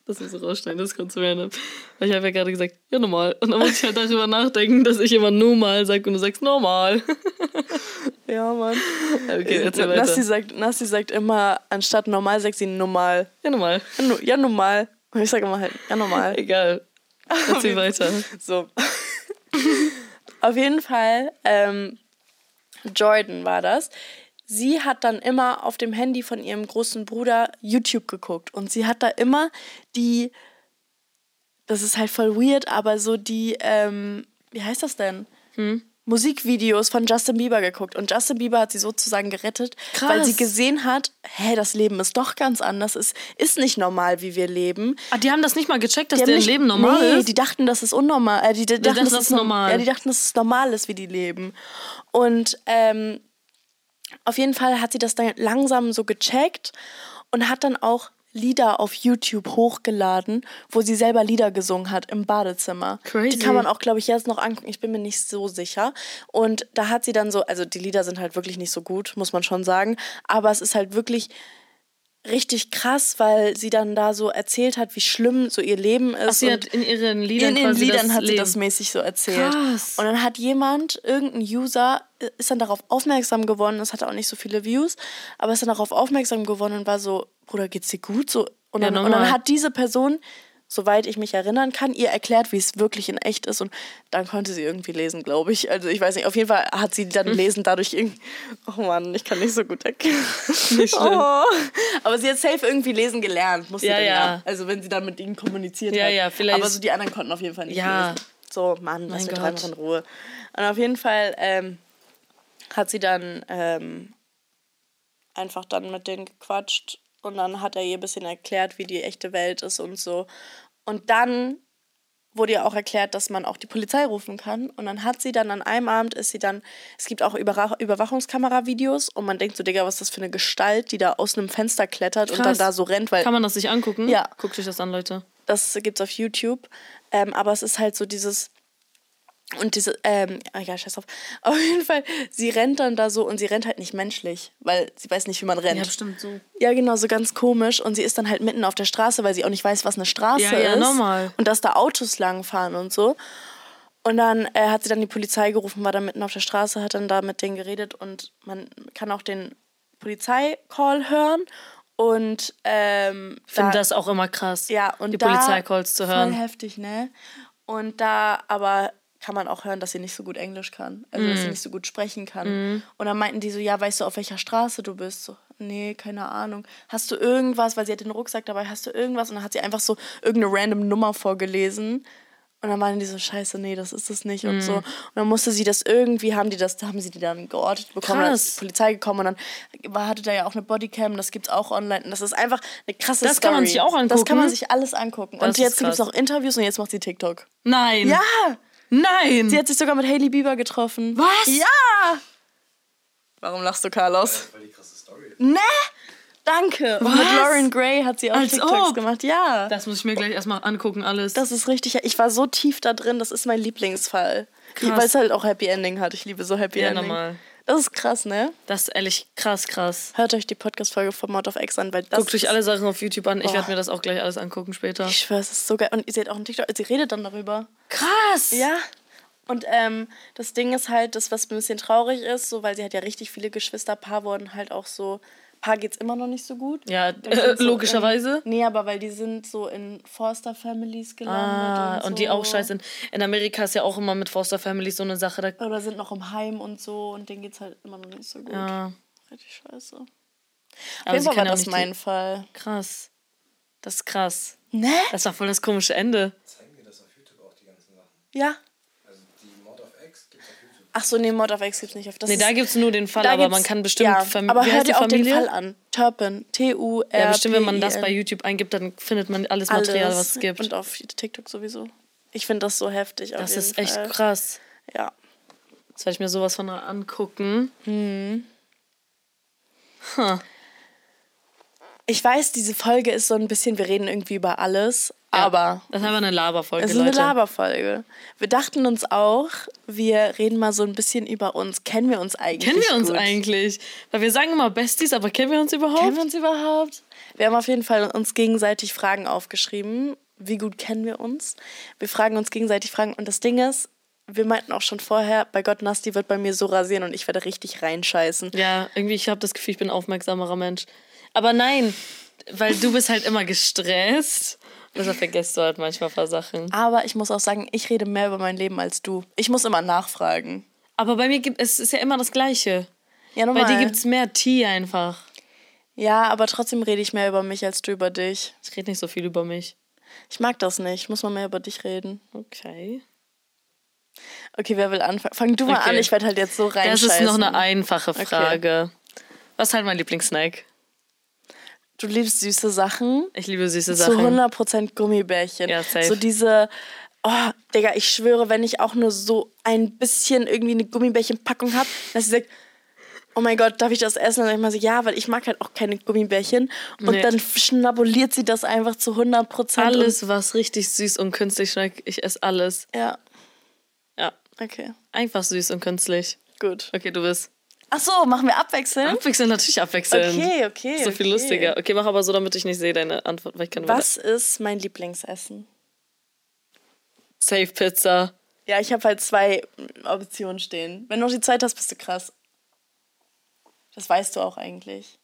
Das muss rausschneiden, das kommt zu random. Weil ich habe ja gerade gesagt, ja, normal. Und dann muss ich halt darüber nachdenken, dass ich immer normal sage und du sagst normal. <laughs> Ja, Mann. Okay, erzähl weiter. Nassi sagt, Nassi sagt immer, anstatt normal sagt sie normal. Ja, normal. Ja, normal. Und ich sage immer halt, ja, normal. Egal. <laughs> Erzähl weiter. So. <laughs> Auf jeden Fall, ähm, Jordan war das. Sie hat dann immer auf dem Handy von ihrem großen Bruder YouTube geguckt. Und sie hat da immer die, das ist halt voll weird, aber so die, ähm, wie heißt das denn? Musikvideos von Justin Bieber geguckt. Und Justin Bieber hat sie sozusagen gerettet, weil Krass. sie gesehen hat, hä, das Leben ist doch ganz anders. Es ist nicht normal, wie wir leben. Ah, die haben das nicht mal gecheckt, dass Die deren nicht- Leben normal nee, ist? die dachten, das ist unnormal. Äh, die, die, dachten, dachten, das das ist ist normal. Ja, die dachten, dass es normal ist, wie die leben. Und ähm, auf jeden Fall hat sie das dann langsam so gecheckt und hat dann auch Lieder auf YouTube hochgeladen, wo sie selber Lieder gesungen hat im Badezimmer. Crazy. Die kann man auch, glaube ich, jetzt noch angucken. Ich bin mir nicht so sicher. Und da hat sie dann so, also die Lieder sind halt wirklich nicht so gut, muss man schon sagen. Aber es ist halt wirklich richtig krass, weil sie dann da so erzählt hat, wie schlimm so ihr Leben ist. Ach, sie und hat in ihren Liedern in quasi Liedern hat sie Leben. das mäßig so erzählt. Krass. Und dann hat jemand, irgendein User, äh, ist dann darauf aufmerksam geworden, das hatte auch nicht so viele Views, aber ist dann darauf aufmerksam geworden und war so, Bruder, geht's dir gut? So, und, Ja, dann, und normal. dann hat diese Person, soweit ich mich erinnern kann, ihr erklärt, wie es wirklich in echt ist und dann konnte sie irgendwie lesen, glaube ich. Also ich weiß nicht, auf jeden Fall hat sie dann lesen dadurch irgendwie, oh Mann, ich kann nicht so gut erkennen. Nicht schlimm. Oh. Aber sie hat safe irgendwie lesen gelernt, musste Ja, dann ja. Also wenn sie dann mit ihnen kommuniziert Ja, hat. ja, vielleicht- Aber so die anderen konnten auf jeden Fall nicht Ja. lesen. So, Mann, doch Gott. einfach in Ruhe. Und auf jeden Fall ähm, hat sie dann ähm, einfach dann mit denen gequatscht und dann hat er ihr ein bisschen erklärt, wie die echte Welt ist und so. Und dann wurde ja auch erklärt, dass man auch die Polizei rufen kann. Und dann hat sie dann an einem Abend ist sie dann, es gibt auch Überra- Überwachungskameravideos und man denkt so, Digga, was ist das für eine Gestalt, die da aus einem Fenster klettert und dann Krass. da so rennt, weil Kann man das sich angucken? Ja. Guckt euch das an, Leute. das gibt's auf YouTube. Ähm, aber es ist halt so dieses. Und diese, ähm, ah, egal, scheiß drauf. <laughs> Auf jeden Fall, sie rennt dann da so und sie rennt halt nicht menschlich, weil sie weiß nicht, wie man rennt. Ja, bestimmt so. Ja, genau, so ganz komisch. Und sie ist dann halt mitten auf der Straße, weil sie auch nicht weiß, was eine Straße Ja, ja, ist. normal. Und dass da Autos langfahren und so. Und dann äh, hat sie dann die Polizei gerufen, war dann mitten auf der Straße, hat dann da mit denen geredet und man kann auch den Polizeicall hören. Und ähm, Ich finde da- das auch immer krass. ja, und die Polizeicalls zu hören. Voll heftig, ne? Und da aber kann man auch hören, dass sie nicht so gut Englisch kann. Also, Mm. dass sie nicht so gut sprechen kann. Und dann meinten die so, ja, weißt du, auf welcher Straße du bist? So, nee, keine Ahnung. Hast du irgendwas, weil sie hat den Rucksack dabei, hast du irgendwas? Und dann hat sie einfach so irgendeine random Nummer vorgelesen. Und dann waren die so, scheiße, nee, das ist es nicht und Mm. so. Und dann musste sie das irgendwie, haben die das, haben sie die dann geortet bekommen, dann ist die Polizei gekommen und dann war, hatte da ja auch eine Bodycam, das gibt's auch online. Und das ist einfach eine krasse Das kann man Story. sich auch Das kann angucken. man sich alles angucken. Das und jetzt gibt es noch Interviews und jetzt macht sie TikTok. Nein. Ja! Nein. Sie hat sich sogar mit Hailey Bieber getroffen. Was? Ja! Warum lachst du, Carlos? Voll die krasse Story. Ne? Danke. Und mit Was? Lauren Gray hat sie auch Als TikToks ob. gemacht. Ja. das muss ich mir gleich erstmal angucken, alles. Das ist richtig. Ich war so tief da drin. Das ist mein Lieblingsfall. Krass. Weil es halt auch Happy Ending hat. Ich liebe so Happy Ja, Ending. normal. Das ist krass, ne? das ist ehrlich krass, krass. Hört euch die Podcast-Folge von Mount of X an, weil das Guckt euch alle Sachen auf YouTube an. Ich Boah. werde mir das auch gleich alles angucken später. Ich schwöre, es ist so geil. Und sie hat auch einen TikTok. Sie redet dann darüber. Krass. Ja. Und ähm, das Ding ist halt, das, was ein bisschen traurig ist, so, weil sie hat ja richtig viele Geschwister. Paar wurden halt auch so. Paar geht's immer noch nicht so gut. Ja, äh, so logischerweise. In, nee, aber weil die sind so in Foster-Families gelandet. Ah, und, und so. die auch scheiße sind. In Amerika ist ja auch immer mit Foster Families so eine Sache. Da, Oder sind noch im Heim und so und denen geht's halt immer noch nicht so gut. ja, Richtig scheiße. Auf aber jeden sie Fall war kann ja auch das mein Fall. krass. Das ist krass. Ne? Das war voll das komische Ende. Zeigen wir das auf YouTube auch, die ganzen Sachen. Ja. Also die Mod of X gibt's auf YouTube. Ach so, nee, Mod of X gibt's nicht auf. Das Nee, da gibt es nur den Fall, aber man kann bestimmt. Ja, Fam- aber wie hör heißt die dir auch den Familie? Fall an. Turpin. T-U-R. Ja, bestimmt, wenn man das bei YouTube eingibt, dann findet man alles Material, was es gibt. Und auf TikTok sowieso. Ich finde das so heftig. auf das ist echt Fall. krass. Ja. Jetzt werde ich mir sowas von angucken. Ich weiß, diese Folge ist so ein bisschen, wir reden irgendwie über alles, Aber Das ist einfach eine Laberfolge, es ist eine Leute. Laberfolge. Wir dachten uns auch, wir reden mal so ein bisschen über uns. Kennen wir uns eigentlich? Kennen wir uns gut? eigentlich? Weil wir sagen immer Besties, aber kennen wir uns überhaupt? Kennen wir uns überhaupt? Wir haben auf jeden Fall uns gegenseitig Fragen aufgeschrieben. Wie gut kennen wir uns? Wir fragen uns gegenseitig Fragen. Und das Ding ist, wir meinten auch schon vorher, bei Gott Nasti wird bei mir so rasieren und ich werde richtig reinscheißen. Ja, irgendwie, ich habe das Gefühl, ich bin ein aufmerksamerer Mensch. Aber nein, weil du bist halt immer gestresst. Deshalb vergisst du halt manchmal ein paar Sachen. Aber ich muss auch sagen, ich rede mehr über mein Leben als du. Ich muss immer nachfragen. Aber bei mir gibt es ist ja immer das Gleiche. Ja, Bei normal. dir gibt es mehr Tee einfach. ja, aber trotzdem rede ich mehr über mich als du über dich. Ich rede nicht so viel über mich. Ich mag das nicht. Ich muss mal mehr über dich reden. Okay. Okay, wer will anfangen? Fang du mal Okay. an. Ich werde halt jetzt so Das reinscheißen. ist noch eine einfache Frage. Was ist halt mein Lieblingssnack? Du liebst süße Sachen. Ich liebe süße Zu Sachen. 100% Gummibärchen. Ja, safe. So diese, oh, Digga, ich schwöre, wenn ich auch nur so ein bisschen irgendwie eine Gummibärchenpackung habe, dass sie sagt, oh mein Gott, darf ich das essen? Und dann ich mal so, ja, weil ich mag halt auch keine Gummibärchen. Und Nee. dann schnabuliert sie das einfach zu 100%. Alles, was richtig süß und künstlich schmeckt, ich esse alles. Ja, Ja. okay, Einfach süß und künstlich. gut. Okay, du bist. Ach so, machen wir abwechselnd? Abwechselnd, natürlich abwechselnd. Okay, okay. So viel okay. lustiger. Okay, mach aber so, damit ich nicht sehe deine Antwort, weil ich kann Was ist mein Lieblingsessen? Safe Pizza. Ja, ich habe halt zwei Optionen stehen. Wenn du noch die Zeit hast, bist du krass. Das weißt du auch eigentlich.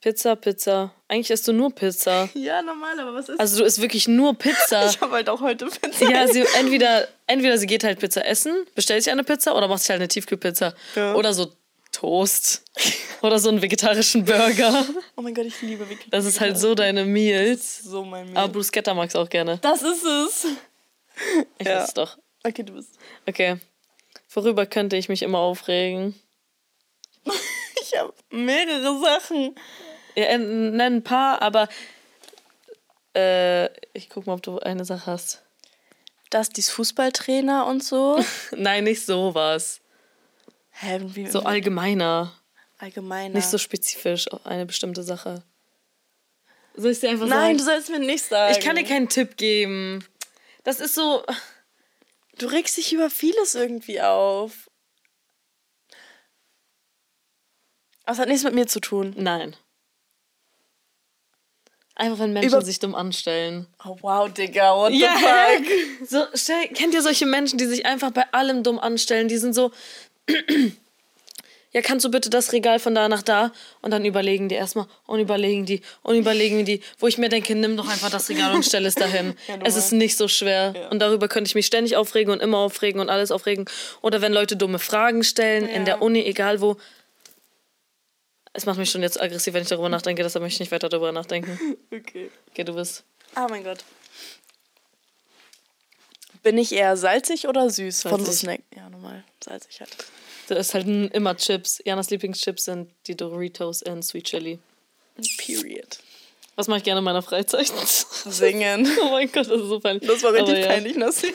Pizza, Pizza. Eigentlich isst du nur Pizza. <laughs> Ja, normal, aber was ist Also du isst wirklich nur Pizza. <laughs> Ich habe halt auch heute Pizza. Ja, sie entweder, entweder sie geht halt Pizza essen, bestellt sich eine Pizza oder macht sich halt eine Tiefkühlpizza. Ja. Oder so Toast. <laughs> oder so einen vegetarischen Burger. Oh mein Gott, ich liebe wirklich. Das ist halt so deine Meals. so mein Meal. Aber Bruschetta magst du auch gerne. das ist es. Ich Ja. weiß es doch. Okay, du bist. Okay. Worüber könnte ich mich immer aufregen? <laughs> Ich habe mehrere Sachen. Ja, äh, nenn ein paar, aber äh, ich guck mal, ob du eine Sache hast. Das, dies Fußballtrainer und so. <laughs> Nein, nicht sowas. Hä, wie So allgemeiner. allgemein. Nicht so spezifisch auf eine bestimmte Sache. Soll ich dir einfach Nein, du sagen? sollst mir nicht sagen. Ich kann dir keinen Tipp geben. Das ist so. Du regst dich über vieles irgendwie auf. Aber es hat nichts mit mir zu tun. Nein. Einfach wenn Menschen Über- sich dumm anstellen. Oh wow, Digga, what the Ja, fuck? <laughs> So, stell, kennt ihr solche Menschen, die sich einfach bei allem dumm anstellen? Die sind so. <clears throat> Ja, kannst du bitte das Regal von da nach da? Und dann überlegen die erstmal und überlegen die und überlegen die, wo ich mir denke, nimm doch einfach das Regal und stell es dahin. <laughs> Ja, es ist nicht so schwer. Und darüber könnte ich mich ständig aufregen und immer aufregen und alles aufregen. Oder wenn Leute dumme Fragen stellen in Ja. der Uni, egal wo. Es macht mich schon jetzt aggressiv, wenn ich darüber nachdenke, deshalb möchte ich nicht weiter darüber nachdenken. <laughs> Okay. Okay, du bist. Oh mein Gott. Bin ich eher salzig oder süß von so Salzig. Snack? Ja, normal. Salzig halt. Das ist halt immer Chips. Janas Lieblingschips sind die Doritos in Sweet Chili. Period. Was mache ich gerne in meiner Freizeit? Singen. <laughs> oh mein Gott, das ist so peinlich. Das war richtig Aber ja, peinlich, Nassi. <laughs>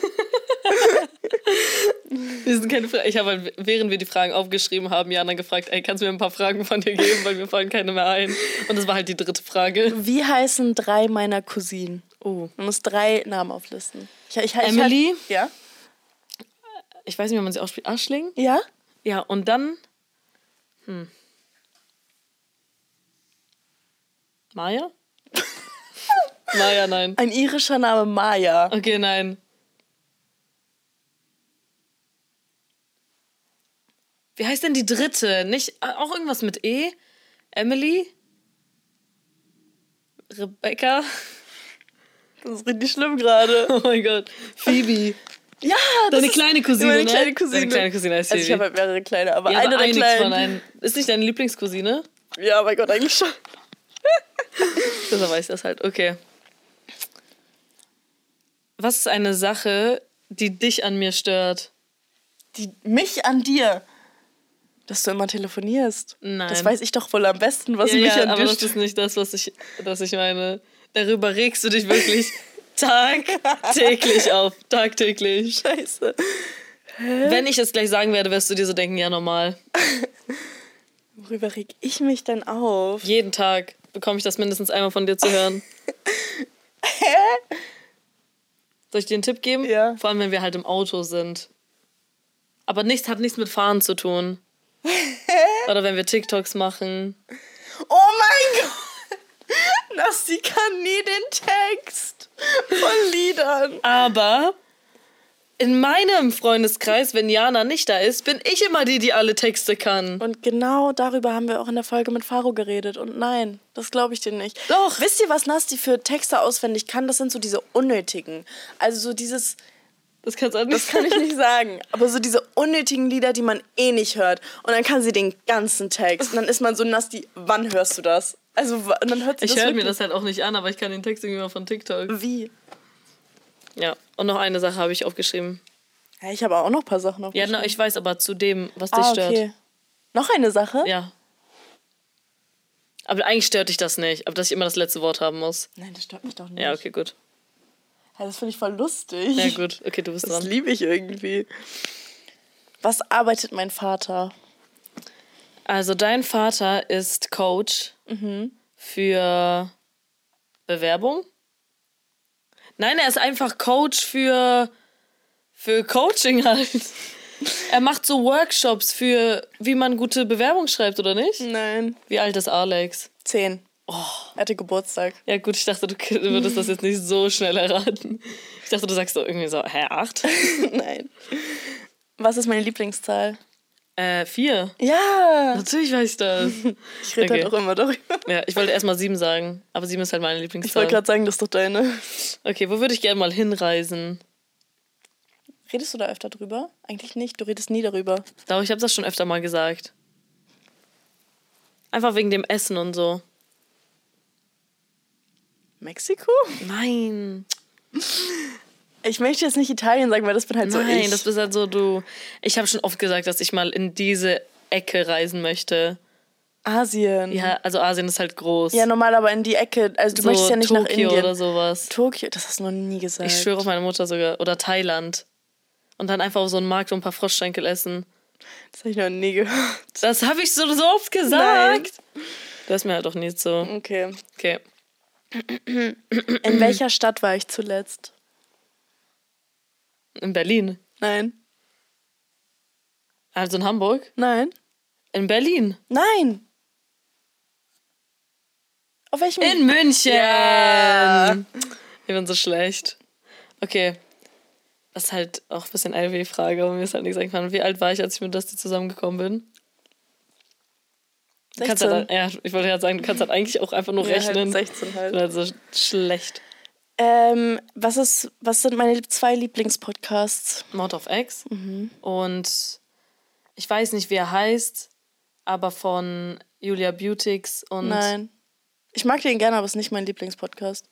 <laughs> Wir sind keine Fra ich habe, halt, während wir die Fragen aufgeschrieben haben, Jana gefragt, ey, kannst du mir ein paar Fragen von dir geben, weil mir fallen keine mehr ein. Und das war halt die dritte Frage. Wie heißen drei meiner Cousinen? Oh, Du musst drei Namen auflisten. Ich, ich, ich, Emily? Ich, ja? ich weiß nicht, wie man sie ausspricht. Aschling? Ja? Ja, und dann. Hm. Maya? <laughs> Maya, nein. Ein irischer Name Maya. Okay, nein. Wie heißt denn die dritte? Nicht äh, auch irgendwas mit E? Emily? Rebecca? Das ist richtig schlimm gerade. <laughs> Oh mein Gott. Phoebe. Ja, das Deine ist kleine Cousine, Meine ne? kleine Cousine. Deine kleine Cousine heißt Also ich habe halt mehrere kleine, aber Ja, eine aber der eine kleinen. von einem. Ist nicht deine Lieblingscousine? Ja, mein Gott, eigentlich schon. <laughs> Deshalb weiß ich das halt. Okay. Was ist eine Sache, die dich an mir stört? Die, mich an dir. Dass du immer telefonierst. Nein. Das weiß ich doch wohl am besten, was ja, mich ja, aber das ist nicht das, was ich, was ich meine. Darüber regst du dich wirklich <laughs> tagtäglich auf. Tagtäglich. Scheiße. Wenn ich es gleich sagen werde, wirst du dir so denken, ja, normal. <laughs> Worüber reg ich mich denn auf? Jeden Tag bekomme ich das mindestens einmal von dir zu hören. <laughs> Soll ich dir einen Tipp geben? Ja. Vor allem, wenn wir halt im Auto sind. Aber nichts hat nichts mit Fahren zu tun. <laughs> Oder wenn wir TikToks machen. Oh mein Gott! Nasti kann nie den Text von Liedern. Aber in meinem Freundeskreis, wenn Jana nicht da ist, bin ich immer die, die alle Texte kann. Und genau darüber haben wir auch in der Folge mit Faro geredet. Und nein, das glaube ich dir nicht. Doch. Wisst ihr, was Nasti für Texte auswendig kann? Das sind so diese unnötigen. Also so dieses, Das kannst du auch nicht das kann ich nicht sagen, aber so diese unnötigen Lieder, die man eh nicht hört. Und dann kann sie den ganzen Text. Und dann ist man so Nasti, wann hörst du das? Also und dann hört sie Ich das höre mir das halt auch nicht an, aber ich kann den Text irgendwie mal von TikTok. Wie? Ja. Und noch eine Sache habe ich aufgeschrieben. Ja, ich habe auch noch ein paar Sachen Ja, aufgeschrieben. na, ich weiß aber zu dem, was dich ah, stört. okay. Noch eine Sache? Ja. Aber eigentlich stört dich das nicht, aber dass ich immer das letzte Wort haben muss. Nein, das stört mich doch nicht. Ja, okay, gut. Ja, das finde ich voll lustig. Ja, gut. Okay, du bist Das dran. liebe ich irgendwie. Was arbeitet mein Vater? Also, dein Vater ist Coach für Bewerbung? Nein, er ist einfach Coach für, für Coaching halt. Er macht so Workshops für, wie man gute Bewerbung schreibt, oder nicht? Nein. Wie alt ist Alex? Zehn. Er hatte Geburtstag. Ja, gut, ich dachte, du würdest das jetzt nicht so schnell erraten. Ich dachte, du sagst so irgendwie so, hä, acht? <laughs> Nein. Was ist meine Lieblingszahl? Äh, vier. Ja. Natürlich weiß ich das. <laughs> Ich rede Okay. halt auch immer darüber. Ja, ich wollte erst mal sieben sagen, aber sieben ist halt meine Ich Lieblingszahl. wollte gerade sagen, das ist doch deine. Okay, wo würde ich gerne mal hinreisen? Redest du da öfter drüber? Eigentlich nicht. Du redest nie darüber. Doch, ich habe das schon öfter mal gesagt. Einfach wegen dem Essen und so. Mexiko? Nein. Ich möchte jetzt nicht Italien sagen, weil das bin halt so Nein, das bist halt so du. Ich habe schon oft gesagt, dass ich mal in diese Ecke reisen möchte. Asien. Ja, also Asien ist halt groß. Ja, normal, aber in die Ecke. Also du so möchtest ja nicht Tokio nach Indien. oder sowas. Tokio, das hast du noch nie gesagt. Ich schwöre auf meine Mutter sogar. Oder Thailand. Und dann einfach auf so einen Markt und ein paar Froschschenkel essen. Das habe ich noch nie gehört. Das habe ich so, so oft gesagt. Das ist mir halt doch nicht so. Okay. Okay. In welcher Stadt war ich zuletzt? In Berlin. Nein. Also in Hamburg. Nein. In Berlin. Nein. Auf welchem? In München. Ja. Ich bin so schlecht. Okay. Das ist halt auch ein bisschen LW-Frage, aber mir ist halt nichts eingefallen. Wie alt war ich, als ich mit Dusty zusammengekommen bin? Du kannst 16. halt, ja, ich wollte ja sagen, du kannst halt eigentlich auch einfach nur Ja, halt rechnen. 16 halt. bin halt so schlecht. Ähm, was, ist, was sind meine zwei Lieblingspodcasts? Mount of X. Und ich weiß nicht, wie er heißt, aber von Julia Beautix und Nein. Ich mag den gerne, aber es ist nicht mein Lieblingspodcast.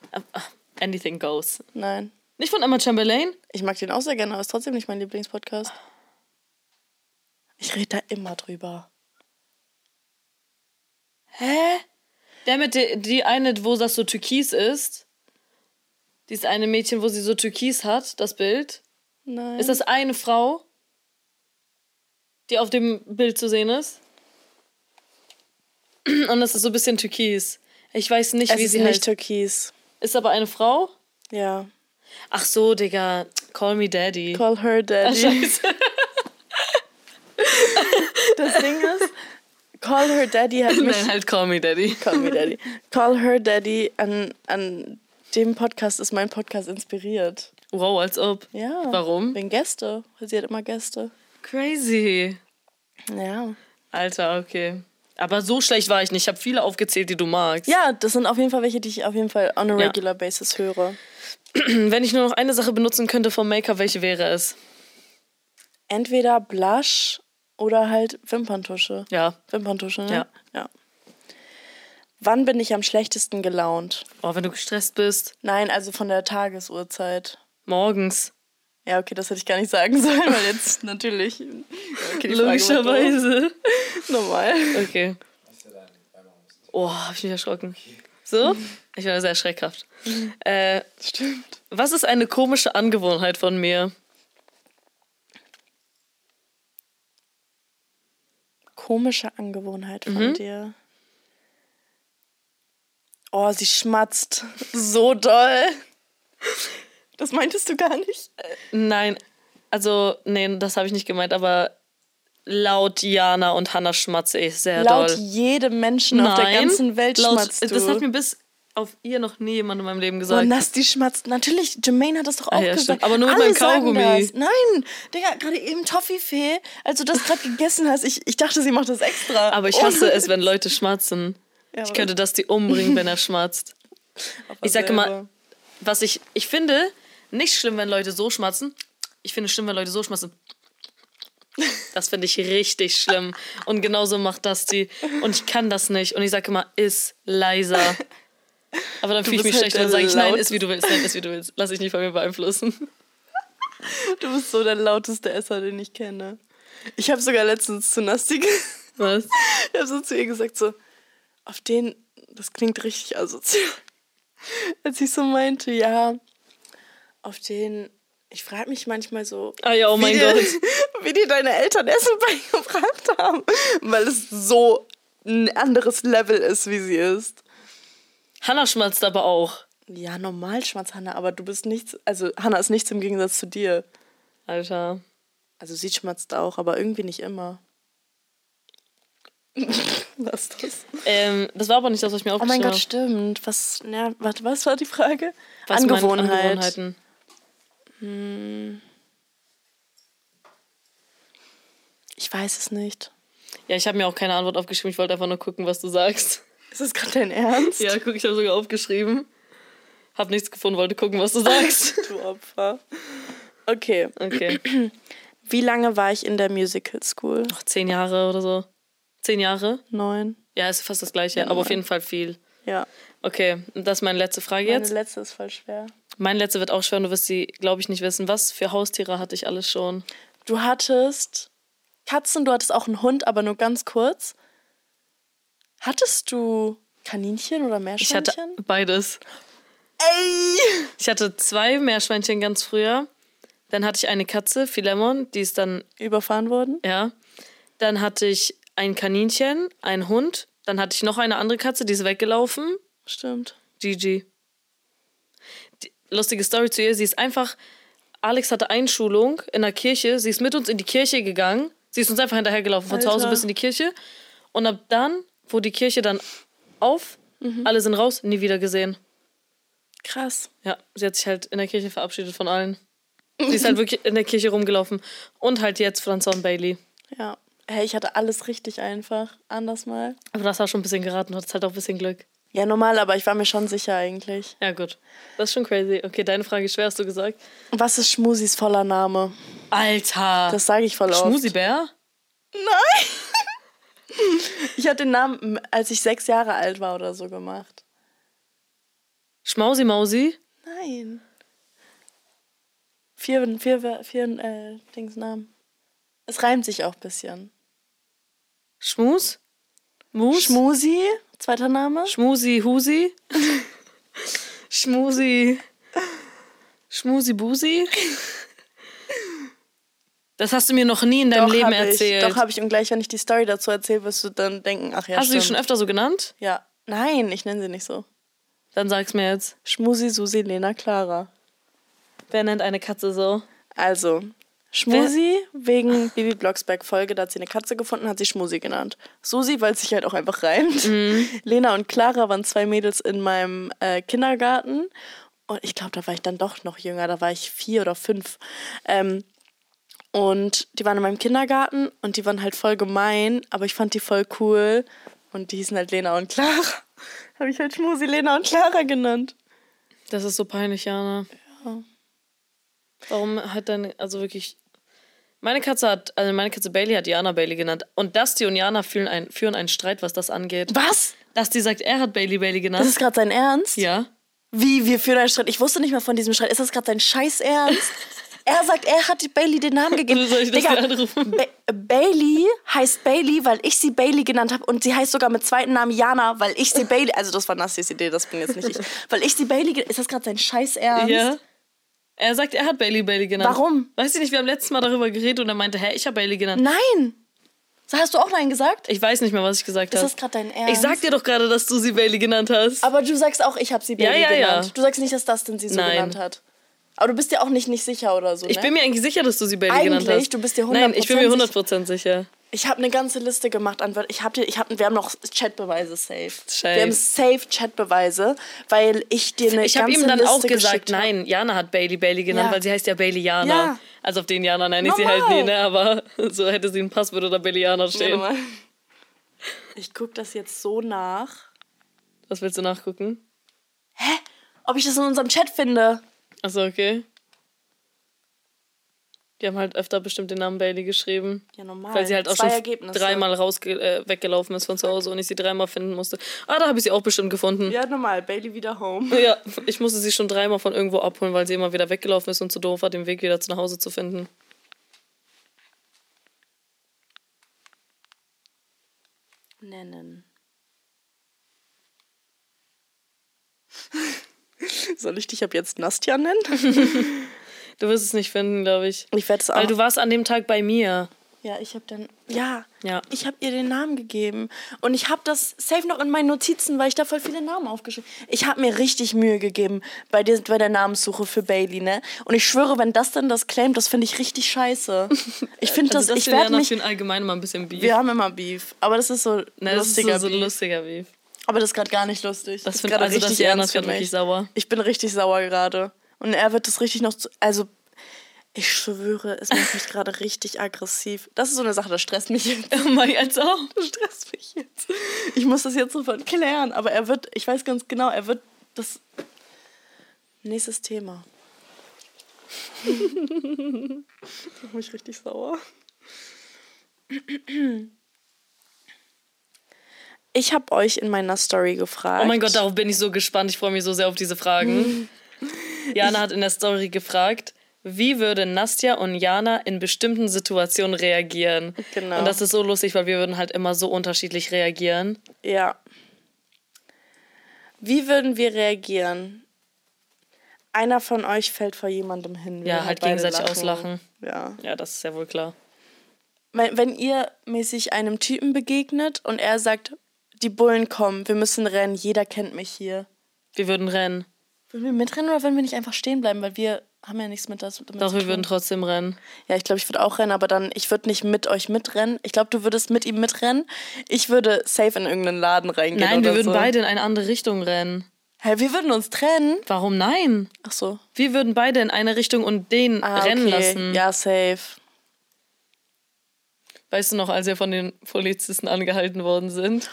Anything Goes. Nein. Nicht von Emma Chamberlain? Ich mag den auch sehr gerne, aber es ist trotzdem nicht mein Lieblingspodcast. Ich rede da immer drüber. Hä? Der mit der, die eine, wo das so türkis ist. Dieses eine Mädchen, wo sie so türkis hat, das Bild. Nein. Ist das eine Frau, die auf dem Bild zu sehen ist? Und das ist so ein bisschen türkis. Ich weiß nicht, es wie ist sie nicht heißt. türkis. Ist aber eine Frau? Ja. Ach so, Digga. Call me Daddy. Call her daddy. scheiße. <laughs> das Ding ist, Call her daddy hat <laughs> mich... Nein, halt Call me Daddy. Call me daddy. <laughs> Call her daddy an, an dem Podcast ist mein Podcast inspiriert. Wow, als ob. Ja. Warum? Wegen Gäste. Sie hat immer Gäste. Crazy. Ja. Alter, okay. Aber so schlecht war ich nicht. Ich habe viele aufgezählt, die du magst. Ja, das sind auf jeden Fall welche, die ich auf jeden Fall on a Ja. regular basis höre. <clears throat> Wenn ich nur noch eine Sache benutzen könnte vom Make-up, welche wäre es? Entweder Blush oder halt Wimperntusche. Ja. Wimperntusche, ne? Ja. ja. Wann bin ich am schlechtesten gelaunt? Oh, wenn du gestresst bist. Nein, also von der Tagesuhrzeit. Morgens. Ja, okay, das hätte ich gar nicht sagen <laughs> sollen, weil jetzt natürlich. Okay. Logischerweise. Normal. Okay. Oh, hab ich mich erschrocken. So? Ich war sehr schreckhaft. <laughs> Äh, Stimmt. was ist eine komische Angewohnheit von mir? Komische Angewohnheit von Mhm. dir. Oh, sie schmatzt so doll. Das meintest du gar nicht. Nein, also, nee, das habe ich nicht gemeint, aber laut Jana und Hannah schmatze ich sehr Laut doll. jedem Menschen auf der Nein, ganzen Welt laut, schmatzt du. Das hat mir bis auf ihr noch nie jemand in meinem Leben Oh, gesagt. Nasti schmatzt. Natürlich, Jermaine hat das doch auch Ah ja, gesagt. stimmt. Aber nur mit Alle meinem Kaugummi. Nein, Digga, gerade eben Toffifee, als du das gerade gegessen hast, ich, ich dachte, sie macht das extra. aber ich hasse es, wenn Leute schmatzen. Ja, ich könnte das die umbringen, wenn er schmatzt. Ich sage immer, was ich, ich finde nicht schlimm, wenn Leute so schmatzen. Ich finde es schlimm, wenn Leute so schmatzen. Das finde ich richtig schlimm. Und genauso macht das die. Und ich kann das nicht. Und ich sage immer, ist leiser. <laughs> Aber dann fühle ich mich halt schlecht und dann sage ich, nein, ist wie du willst, nein, ist wie du willst. Lass dich nicht von mir beeinflussen. Du bist so der lauteste Esser, den ich kenne. Ich habe sogar letztens zu Nasti, ge- Was? ich habe so zu ihr gesagt, so, auf den, das klingt richtig asozial. Als ich so meinte, ja, auf den, ich frage mich manchmal so, Ah ja, oh wie mein dir, Gott. <laughs> wie dir deine Eltern Essen beigebracht haben, weil es so ein anderes Level ist, wie sie ist. Hannah schmatzt aber auch. Ja, normal schmatzt Hannah, aber du bist nichts, also Hannah ist nichts im Gegensatz zu dir. Alter. Also sie schmatzt auch, aber irgendwie nicht immer. <laughs> Was ist das? Ähm, das war aber nicht das, was ich mir Oh mein aufgeschrieben Gott, habe. stimmt. Was, ja, warte, was war die Frage? Was Angewohnheit. Angewohnheiten. Ich weiß es nicht. Ja, ich habe mir auch keine Antwort aufgeschrieben. Ich wollte einfach nur gucken, was du sagst. Ist das gerade dein Ernst? Ja, guck, ich habe sogar aufgeschrieben. Hab nichts gefunden, wollte gucken, was du sagst. <laughs> Du Opfer. Okay. Okay. <clears throat> Wie lange war ich in der Musical School? Noch zehn Jahre oder so. Zehn Jahre? Neun. Ja, ist fast das gleiche, Ja, aber auf neun. jeden Fall viel. Ja. Okay, das ist meine letzte Frage Meine jetzt. letzte ist voll schwer. Meine letzte wird auch schwer und du wirst sie, glaube ich, nicht wissen. Was für Haustiere hatte ich alles schon? Du hattest Katzen, du hattest auch einen Hund, aber nur ganz kurz. Hattest du Kaninchen oder Ich hatte Meerschweinchen? beides. Ey! Ich hatte zwei Meerschweinchen ganz früher. Dann hatte ich eine Katze, Philemon, die ist dann, Überfahren wurden? ja. Dann hatte ich ein Kaninchen, einen Hund. Dann hatte ich noch eine andere Katze, die ist weggelaufen. Stimmt. Gigi. Die, lustige Story zu ihr. Sie ist einfach. Alex hatte Einschulung in der Kirche. Sie ist mit uns in die Kirche gegangen. Sie ist uns einfach hinterhergelaufen von zu Hause Alter. bis in die Kirche. Und ab dann, wo die Kirche dann auf, Mhm. alle sind raus, nie wieder gesehen. Krass. Ja, sie hat sich halt in der Kirche verabschiedet von allen. <laughs> Sie ist halt wirklich in der Kirche rumgelaufen. Und halt jetzt Franza und Bailey. Ja. Hey, ich hatte alles richtig einfach. Anders mal. Aber das war schon ein bisschen geraten. Du hattest halt auch ein bisschen Glück. Ja, normal, aber ich war mir schon sicher eigentlich. Ja, gut. Das ist schon crazy. Okay, deine Frage ist schwer, hast du gesagt. Was ist Schmusis voller Name? Alter. Das sage ich voll oft. Schmusibär? <laughs> Ich hatte den Namen, als ich sechs Jahre alt war oder so gemacht. Schmausi Mausi? Nein. Vier, vier, vier äh, Dingsnamen. Es reimt sich auch ein bisschen. Schmus? Mus? Schmusi, zweiter Name. Schmusi Husi? <laughs> Schmusi. Schmusi Busi? Das hast du mir noch nie in deinem Doch, Leben erzählt. Ich, doch, habe ich. Und gleich, wenn ich die Story dazu erzähle, wirst du dann denken, ach ja, hast du stimmt. die schon öfter so genannt? Ja. Nein, ich nenne sie nicht so. Dann sag's mir jetzt. Schmusi, Susi, Lena, Clara. Wer nennt eine Katze so? Also, Schmusi wegen Bibi Blocksberg Folge, da hat sie eine Katze gefunden, hat sie Schmusi genannt. Susi, weil es sich halt auch einfach reimt. <laughs> Lena und Clara waren zwei Mädels in meinem äh, Kindergarten. Und ich glaube, da war ich dann doch noch jünger, da war ich vier oder fünf. Ähm, und die waren in meinem Kindergarten und die waren halt voll gemein, aber ich fand die voll cool. Und die hießen halt Lena und Clara. <laughs> Habe ich halt Schmusi, Lena und Clara genannt. Das ist so peinlich, Jana. Warum hat deine, also wirklich. Meine Katze hat, also meine Katze Bailey hat Jana Bailey genannt. Und Dusty und Jana führen, ein, führen einen Streit, was das angeht. Was? Dusty sagt, er hat Bailey Bailey genannt. Das ist gerade sein Ernst? ja. Wie, wir führen einen Streit? Ich wusste nicht mal von diesem Streit. Ist das gerade sein Scheiß Ernst? <laughs> er sagt, er hat Bailey den Namen gegeben. Soll ich das Digga, anrufen? Ba Bailey heißt Bailey, weil ich sie Bailey genannt habe. Und sie heißt sogar mit zweiten Namen Jana, weil ich sie Bailey. Also, das war Nassis Idee, das bin jetzt nicht ich. Weil ich sie Bailey. Ist das gerade sein Scheiß Ernst? Ja. Er sagt, er hat Bailey Bailey genannt. Warum? Weißt du nicht, wir haben letztes Mal darüber geredet und er meinte, hä, ich habe Bailey genannt. Nein! Hast du auch Nein gesagt? Ich weiß nicht mehr, was ich gesagt Ist habe. das gerade dein Ernst? Ich sag dir doch gerade, dass du sie Bailey genannt hast. Aber du sagst auch, ich habe sie Bailey Ja, ja, ja. genannt. Du sagst nicht, dass Dustin sie so Nein. genannt hat. Aber du bist dir auch nicht, nicht sicher oder so, ne? Ich bin mir eigentlich sicher, dass du sie Bailey genannt Eigentlich? hast. Du bist dir Nein, ich bin mir 100% 100% sicher. Ich habe eine ganze Liste gemacht an Wörtern. Ich hab dir, ich hab, wir haben noch Chatbeweise safe. Safe. Wir haben safe Chatbeweise, weil ich dir eine Ich habe ganze ihm dann auch gesagt, nein, Jana hat Bailey Bailey genannt, Ja. weil sie heißt ja Bailey Jana. Ja. Also auf den Jana nenne ich sie halt nie, ne? Aber <laughs> so hätte sie ein Passwort oder Bailey Jana Warte stehen. mal. Ich gucke das jetzt so nach. Was willst du nachgucken? Hä? Ob ich das in unserem Chat finde? Achso, okay. Die haben halt öfter bestimmt den Namen Bailey geschrieben. Ja, normal. Weil sie halt auch Zwei schon Ergebnisse. dreimal rausge äh, weggelaufen ist von zu Hause und ich sie dreimal finden musste. Ah, da habe ich sie auch bestimmt gefunden. Ja, normal. Bailey wieder home. <laughs> Ja, <laughs> ich musste sie schon dreimal von irgendwo abholen, weil sie immer wieder weggelaufen ist und zu doof war, den Weg wieder zu nach Hause zu finden. Nennen. <laughs> Soll ich dich ab jetzt Nastja nennen? <laughs> Du wirst es nicht finden, glaube ich. Ich werde es auch. Weil du warst an dem Tag bei mir. Ja, ich habe dann. Ja. Ja. Ich habe ihr den Namen gegeben. Und ich habe das safe noch in meinen Notizen, weil ich da voll viele Namen aufgeschrieben Ich habe mir richtig Mühe gegeben bei, der, bei der Namenssuche für Bailey, ne? Und ich schwöre, wenn das dann das claimt, das finde ich richtig scheiße. <laughs> Ich finde Also das, ich wäre werde mich. allgemein mal ein bisschen Beef. Wir haben immer Beef. Aber das ist so Ne, das lustiger ist so, so Beef. lustiger Beef. Aber das ist gerade gar nicht lustig. Das ist find- gerade also das richtig ernst mich. wirklich sauer. Ich bin richtig sauer gerade. Und er wird das richtig noch. Zu, also, ich schwöre, es macht mich gerade richtig aggressiv. Das ist so eine Sache, das stresst mich jetzt. <laughs> Oh mein als auch. Das stresst mich jetzt. Ich muss das jetzt sofort klären. Aber er wird, ich weiß ganz genau, er wird das. Nächstes Thema. <laughs> das macht mich richtig sauer. Ich habe euch in meiner Story gefragt. Oh mein Gott, darauf bin ich so gespannt. Ich freue mich so sehr auf diese Fragen. <laughs> Jana hat in der Story gefragt, wie würde Nastja und Jana in bestimmten Situationen reagieren? Genau. Und das ist so lustig, weil wir würden halt immer so unterschiedlich reagieren. Ja. Wie würden wir reagieren? Einer von euch fällt vor jemandem hin. wir Ja, halt gegenseitig auslachen. Ja. Ja, das ist ja wohl klar. Wenn, wenn ihr mäßig einem Typen begegnet und er sagt, die Bullen kommen, wir müssen rennen, jeder kennt mich hier. Wir würden rennen. Würden wir mitrennen oder würden wir nicht einfach stehen bleiben? Weil wir haben ja nichts mit das damit Doch, wir würden trotzdem rennen. Ja, ich glaube, ich würde auch rennen, aber dann, ich würde nicht mit euch mitrennen. Ich glaube, du würdest mit ihm mitrennen. Ich würde safe in irgendeinen Laden reingehen. Nein, wir würden so. beide in eine andere Richtung rennen. Hä, wir würden uns trennen. Warum nein? Ach so. Wir würden beide in eine Richtung und den Ah, rennen okay. lassen. Ja, safe. Weißt du noch, als wir von den Polizisten angehalten worden sind?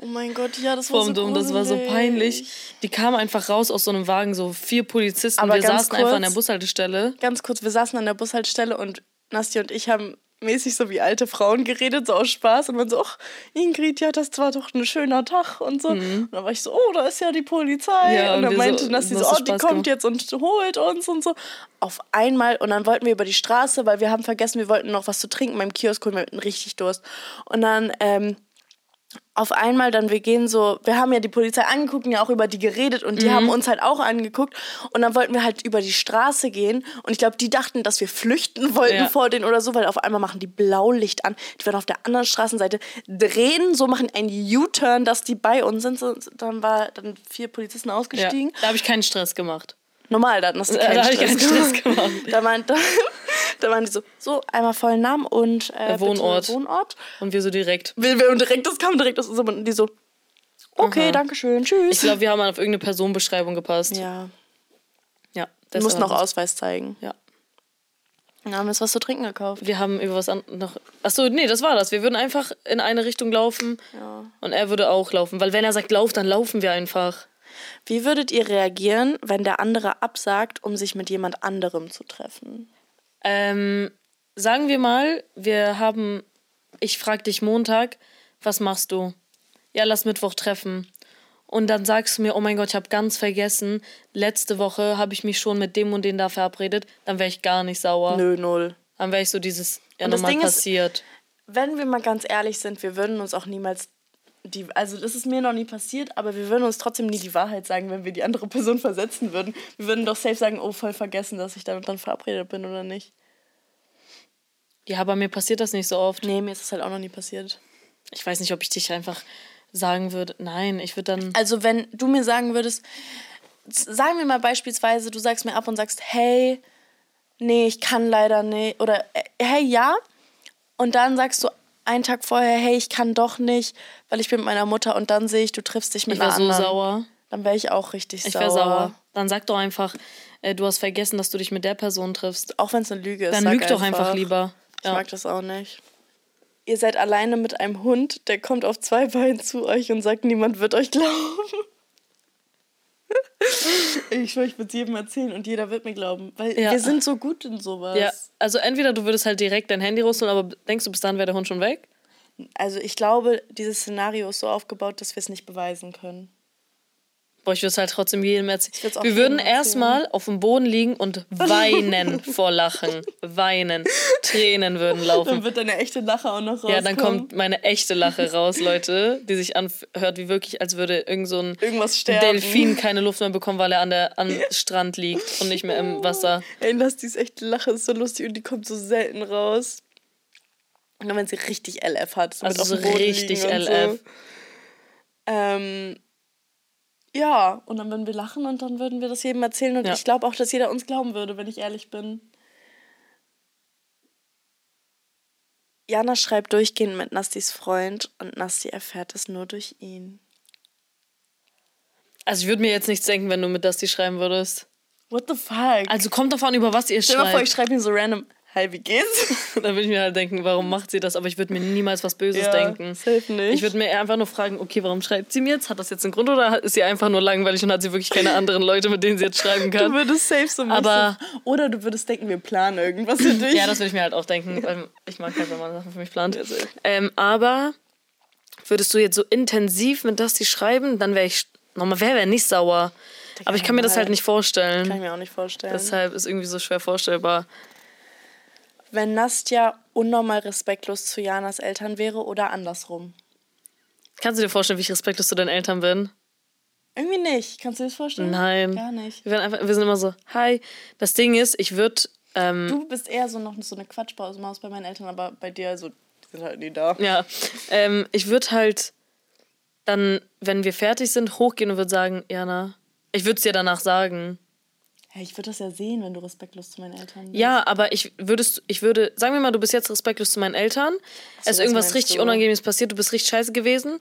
Oh mein Gott, ja, das war so Dom, das war so peinlich. Die kamen einfach raus aus so einem Wagen, so vier Polizisten. Aber wir saßen einfach an der kurz- Bushaltestelle. Ganz kurz, wir saßen an der Bushaltestelle und Nasti und ich haben mäßig so wie alte Frauen geredet, so aus Spaß. Und man so, ach, Ingrid, ja, das war doch ein schöner Tag und so. Und dann war ich so, oh, da ist ja die Polizei. Mhm. Ja, und und dann meinte so- Nasti so, oh, die Spaß kommt gemacht. jetzt und holt uns und so. Auf einmal, und dann wollten wir über die Straße, weil wir haben vergessen, wir wollten noch was zu trinken beim Kiosk holen, wir hatten richtig Durst. Und dann, ähm, auf einmal dann, wir gehen so, wir haben ja die Polizei angeguckt und ja auch über die geredet und die haben uns halt auch angeguckt und dann wollten wir halt über die Straße gehen und ich glaube, die dachten, dass wir flüchten <laughs> wollten Ja. vor denen oder so, weil auf einmal machen die Blaulicht an, die werden auf der anderen Straßenseite drehen, so machen einen U-Turn, dass die bei uns sind, dann war dann vier Polizisten Ja. ausgestiegen. Da habe ich keinen Stress gemacht. Normal, da hast du Da keinen ich Stress, keinen Stress gemacht. Da, meint, da, da waren die so, so, einmal vollen Namen und äh, Wohnort. Wohnort. Und wir so direkt. Wir, wir, und direkt, das kam direkt aus unserem Mund. Und die so, okay, Aha. danke schön, tschüss. Ich glaube, wir haben auf irgendeine Personenbeschreibung gepasst. ja, ja du das musst war noch das. Ausweis zeigen. Ja. Dann haben wir uns was zu trinken gekauft. Wir haben über was an noch. Achso, nee, das war das. Wir würden einfach in eine Richtung laufen Ja. und er würde auch laufen. Weil wenn er sagt, lauf, dann laufen wir einfach. Wie würdet ihr reagieren, wenn der andere absagt, um sich mit jemand anderem zu treffen? Ähm, sagen wir mal, wir haben. Ich frag dich Montag, was machst du? Ja, lass Mittwoch treffen. Und dann sagst du mir, oh mein Gott, ich habe ganz vergessen, letzte Woche habe ich mich schon mit dem und den da verabredet. Dann wäre ich gar nicht sauer. Nö, null. Dann wäre ich so dieses, ja, nochmal Ding ist- passiert. Wenn wir mal ganz ehrlich sind, wir würden uns auch niemals die, also das ist mir noch nie passiert, aber wir würden uns trotzdem nie die Wahrheit sagen, wenn wir die andere Person <laughs> versetzen würden. Wir würden doch safe sagen, oh, voll vergessen, dass ich damit dann verabredet bin oder nicht. Ja, aber mir passiert das nicht so oft. Nee, mir ist das halt auch noch nie passiert. Ich weiß nicht, ob ich dich einfach sagen würde. Nein, ich würde dann. Also wenn du mir sagen würdest, sagen wir mal beispielsweise, du sagst mir ab und sagst, hey, nee, ich kann leider nicht. Oder äh, hey, ja. Und dann sagst du einen Tag vorher, hey, ich kann doch nicht, weil ich bin mit meiner Mutter. Und dann sehe ich, du triffst dich mit Ich wäre einer so anderen. sauer. Dann wäre ich auch richtig Ich sauer. wäre sauer. Dann sag doch einfach, äh, du hast vergessen, dass du dich mit der Person triffst. Auch wenn es eine Lüge ist. Dann lüg doch einfach lieber. Ich Ja. mag das auch nicht. Ihr seid alleine mit einem Hund, der kommt auf zwei Beinen zu euch und sagt, niemand wird euch glauben. <laughs> Ich schwöre, ich würde es jedem erzählen und jeder wird mir glauben. Weil Ja. wir sind so gut in sowas. Ja, also entweder du würdest halt direkt dein Handy rausholen, aber denkst du, bis dann wäre der Hund schon weg? Also ich glaube, dieses Szenario ist so aufgebaut, dass wir es nicht beweisen können. Boah, ich würde es halt trotzdem jedem erzählen. Wir würden erstmal auf dem Boden liegen und weinen <laughs> vor Lachen. Weinen. Tränen würden laufen. Dann wird deine echte Lache auch noch rauskommen. Ja, dann kommt meine echte Lache raus, Leute, die sich anhört wie wirklich, als würde irgend so ein Irgendwas sterben. Delfin keine Luft mehr bekommen, weil er an der am Strand liegt und nicht mehr im Wasser. Ey, lass dies echte Lache ist so lustig und die kommt so selten raus. Und dann, wenn sie richtig LF hat. So Also so richtig LF. So. Ähm, ja, und dann würden wir lachen und dann würden wir das jedem erzählen. Und Ja. ich glaube auch, dass jeder uns glauben würde, wenn ich ehrlich bin. Jana schreibt durchgehend mit Nastis Freund und Nasti erfährt es nur durch ihn. Also ich würde mir jetzt nichts denken, wenn du mit Dusty schreiben würdest. What the fuck? Also kommt davon, über was ihr Stell dir mal vor, ich schreibt. schreibe ihm so random, hi, wie geht's? <laughs> Dann würde ich mir halt denken, warum macht sie das? Aber ich würde mir niemals was Böses Ja, denken. safe nicht. Ich würde mir einfach nur fragen, okay, warum schreibt sie mir jetzt? Hat das jetzt einen Grund oder ist sie einfach nur langweilig und hat sie wirklich keine anderen Leute, mit denen sie jetzt schreiben Du kann? würdest safe so Aber- Oder du würdest denken, wir planen irgendwas für dich. Ja, das würde ich mir halt auch denken, weil ich mag halt, wenn man Sachen für mich plant. Ähm, aber würdest du jetzt so intensiv mit Dusty schreiben, dann wäre ich nochmal, wer wäre nicht sauer. Aber ich kann mir das halt nicht Kann vorstellen. ich mir auch nicht vorstellen. Deshalb ist irgendwie so schwer vorstellbar. Wenn Nastja unnormal respektlos zu Janas Eltern wäre oder andersrum. Kannst du dir vorstellen, wie ich respektlos zu deinen Eltern bin? Irgendwie nicht. Kannst du dir das vorstellen? Nein. Gar nicht. Wir, einfach, wir sind immer so, hi. Das Ding ist, ich würde, ähm, Du bist eher so noch so eine Quatschmaus bei meinen Eltern, aber bei dir so, die sind halt nie da. ja, ähm, ich würde halt dann, wenn wir fertig sind, hochgehen und würde sagen, Jana, ich würde es dir danach sagen. Hey, ich würde das ja sehen, wenn du respektlos zu meinen Eltern bist. Ja, aber ich würdest, ich würde, sagen wir mal, du bist jetzt respektlos zu meinen Eltern, es ist was irgendwas richtig du? Unangenehmes passiert, du bist richtig scheiße gewesen,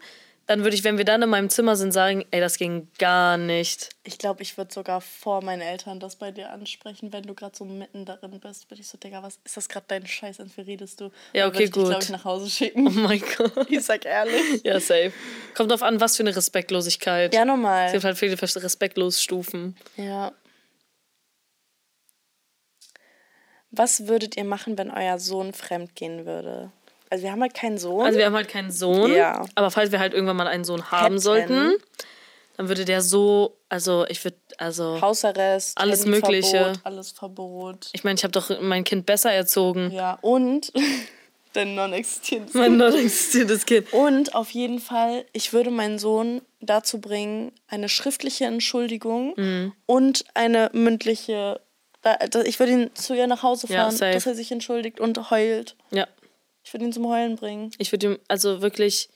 dann würde ich, wenn wir dann in meinem Zimmer sind, sagen, ey, das ging gar nicht. Ich glaube, ich würde sogar vor meinen Eltern das bei dir ansprechen, wenn du gerade so mitten darin bist. Würde ich so, Digga, was ist das gerade dein Scheiß? Und wie redest du? Ja, okay, ich gut. glaube ich, nach Hause Oh schicken. mein Gott. <laughs> Ich sag ehrlich. Ja, safe. Kommt drauf an, was für eine Respektlosigkeit. Ja, Es normal. gibt halt viele Respektlosstufen. Ja. Was würdet ihr machen, wenn euer Sohn fremd gehen würde? Also wir haben halt keinen Sohn. Also wir haben halt keinen Sohn. Ja. Aber falls wir halt irgendwann mal einen Sohn haben Hätten. sollten, dann würde der so, also ich würde, also Hausarrest, Alles Mögliche. alles Verbot. ich meine, ich habe doch mein Kind besser erzogen. Ja, und <laughs> dein non-existierendes Mein non existierendes Kind. Und auf jeden Fall, ich würde meinen Sohn dazu bringen, eine schriftliche Entschuldigung Mhm. und eine mündliche. Da- da- Ich würde ihn zu ihr nach Hause Ja, fahren, safe. dass er sich entschuldigt und heult. Ja. Ich würde ihn zum Heulen bringen. Ich würde ihm, also wirklich,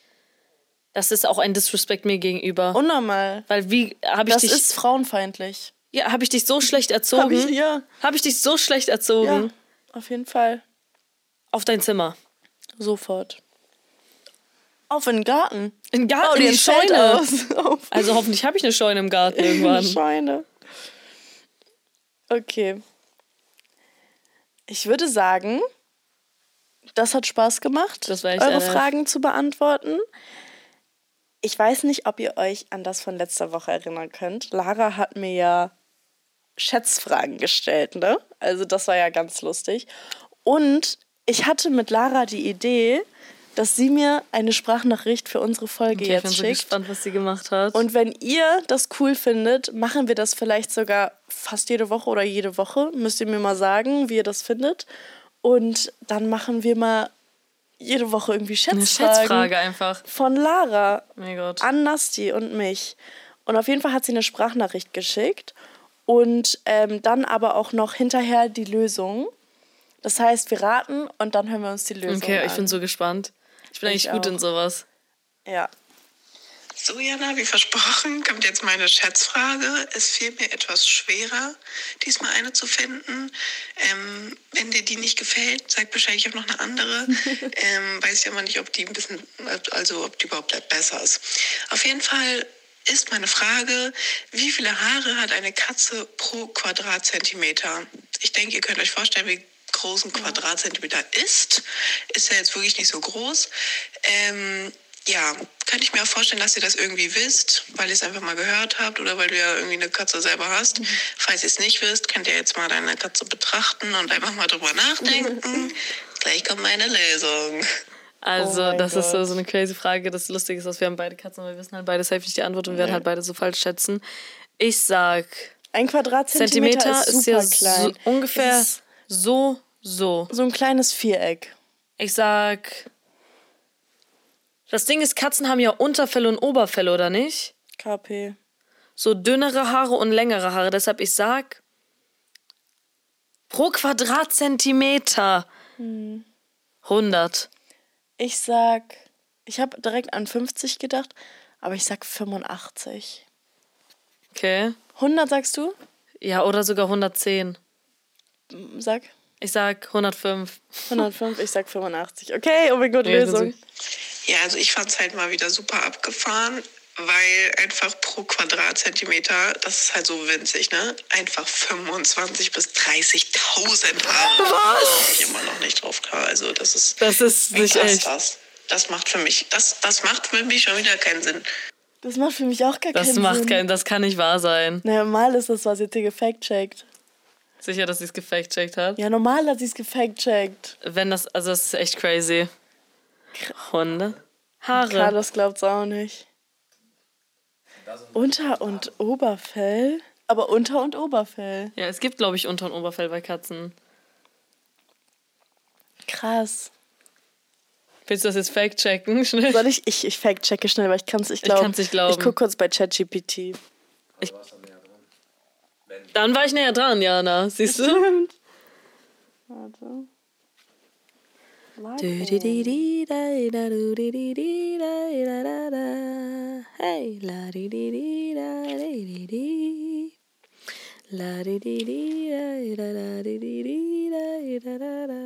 das ist auch ein Disrespect mir gegenüber. Unnormal. Weil wie, habe ich Das dich, ist frauenfeindlich. ja, habe ich dich so schlecht erzogen? Hab ich, ja. Habe ich dich so schlecht erzogen? ja, auf jeden Fall. Auf dein Zimmer. Sofort. Auf in den Garten. In den Garten, Oh, in die Scheune aus. <laughs> Also hoffentlich habe ich eine Scheune im Garten irgendwann. Scheune. Okay. Ich würde sagen, das hat Spaß gemacht, eure eine- Fragen zu beantworten. Ich weiß nicht, ob ihr euch an das von letzter Woche erinnern könnt. Lara hat mir ja Schätzfragen gestellt, ne? Also das war ja ganz lustig. Und ich hatte mit Lara die Idee, dass sie mir eine Sprachnachricht für unsere Folge Okay, ich bin jetzt so schickt. gespannt, was sie gemacht hat. Und wenn ihr das cool findet, machen wir das vielleicht sogar fast jede Woche oder jede Woche. Müsst ihr mir mal sagen, wie ihr das findet. Und dann machen wir mal jede Woche irgendwie eine Schätzfragen Schätzfrage einfach. von Lara Gott. an Nasti und mich. Und auf jeden Fall hat sie eine Sprachnachricht geschickt und ähm, dann aber auch noch hinterher die Lösung. Das heißt, wir raten und dann hören wir uns die Lösung Okay, an. ich bin so gespannt. Ich bin Ich eigentlich gut auch. in sowas. Ja. So, Jana, wie versprochen, kommt jetzt meine Schätzfrage. Es fiel mir etwas schwerer, diesmal eine zu finden. Ähm, wenn dir die nicht gefällt, sag Bescheid, ich habe noch eine andere. <laughs> ähm, weiß ich aber nicht, ob die ein bisschen, also ob die überhaupt besser ist. Auf jeden Fall ist meine Frage, wie viele Haare hat eine Katze pro Quadratzentimeter? Ich denke, ihr könnt euch vorstellen, wie groß ein Quadratzentimeter ist. Ist ja jetzt wirklich nicht so groß. Ähm, ja, könnte ich mir auch vorstellen, dass ihr das irgendwie wisst, weil ihr es einfach mal gehört habt oder weil du ja irgendwie eine Katze selber hast. Falls ihr es nicht wisst, könnt ihr jetzt mal deine Katze betrachten und einfach mal drüber nachdenken. <laughs> Gleich kommt meine Lösung. Also, Oh das ist so, Gott. so eine crazy Frage. Das Lustige ist, dass wir haben beide Katzen, aber wir wissen halt beide safe nicht die Antwort und wir werden halt beide so falsch schätzen. Ich sag, Ein Quadratzentimeter Zentimeter ist ist, ja klein. so, ungefähr ist so, so. so ein kleines Viereck. Ich sag. Das Ding ist, Katzen haben ja Unterfälle und Oberfälle, oder nicht? KP. So dünnere Haare und längere Haare. Deshalb ich sag. Pro Quadratzentimeter. 100. Ich sag, ich habe direkt an 50 gedacht, aber ich sag 85. Okay. 100 sagst du? Ja, oder sogar 110. Sag Ich sag 105. 105, ich sag 85. Okay, oh mein Gott, bin Lösung. Ja, also ich fand es halt mal wieder super abgefahren, weil einfach pro Quadratzentimeter, das ist halt so winzig, ne? Einfach 25 bis 30.000 Haare. Was? Ich immer noch nicht drauf klar. Also das ist Das ist nicht krass, echt. Das. das macht für mich, das, das macht für mich schon wieder keinen Sinn. Das macht für mich auch gar Das keinen macht Sinn. kein, das kann nicht wahr sein. Naja, normal ist das, was jetzt hier gefact-checkt. Sicher, dass sie es gefact-checkt hat? Ja, normal hat sie es gefact-checkt. Wenn das, also das ist echt crazy. Hunde. Haare. Carlos glaubt's auch nicht. Unter- und Oberfell? Aber Unter- und Oberfell. Ja, es gibt, glaube ich, Unter- und Oberfell bei Katzen. Krass. Willst du das jetzt fact-checken? <laughs> Soll ich? Ich, ich fact-checke schnell, weil ich kann es nicht Ich glauben. kann's nicht glauben. Ich guck kurz bei ChatGPT. Warst dann war ich näher dran, Jana. Siehst du? Stimmt. Warte. Hey, la di di di da di di. La di di di da da da di di di da da da da.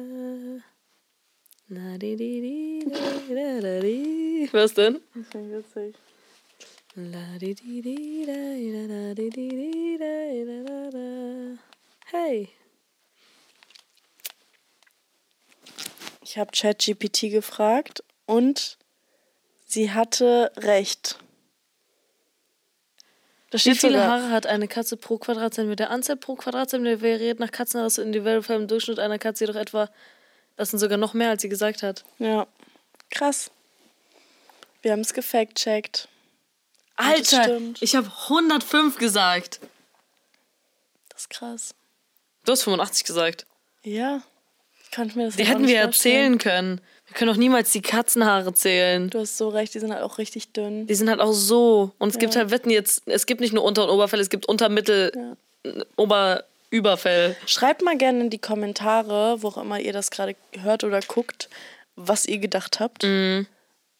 La di di di da da da di. Was denn? Das ich witzig. Hey. Ich habe ChatGPT gefragt und sie hatte recht. Da Wie steht viele sogar, Haare hat eine Katze pro Quadratzentimeter? Anzahl pro Quadratzentimeter variiert nach Katzenrasse individuell im Durchschnitt einer Katze jedoch etwa. Das sind sogar noch mehr, als sie gesagt hat. Ja, krass. Wir haben es gefact-checkt. Alter, ich habe 105 gesagt. Das ist krass. Du hast 85 gesagt. Ja. Kann ich mir das Die hätten wir ja zählen können. Wir können doch niemals die Katzenhaare zählen. Du hast so recht, die sind halt auch richtig dünn. Die sind halt auch so. Und es gibt halt Wetten jetzt, es gibt nicht nur Unter- und Oberfell, es gibt Unter-, Mittel-, Ober-, Überfell. Schreibt mal gerne in die Kommentare, wo auch immer ihr das gerade hört oder guckt, was ihr gedacht habt.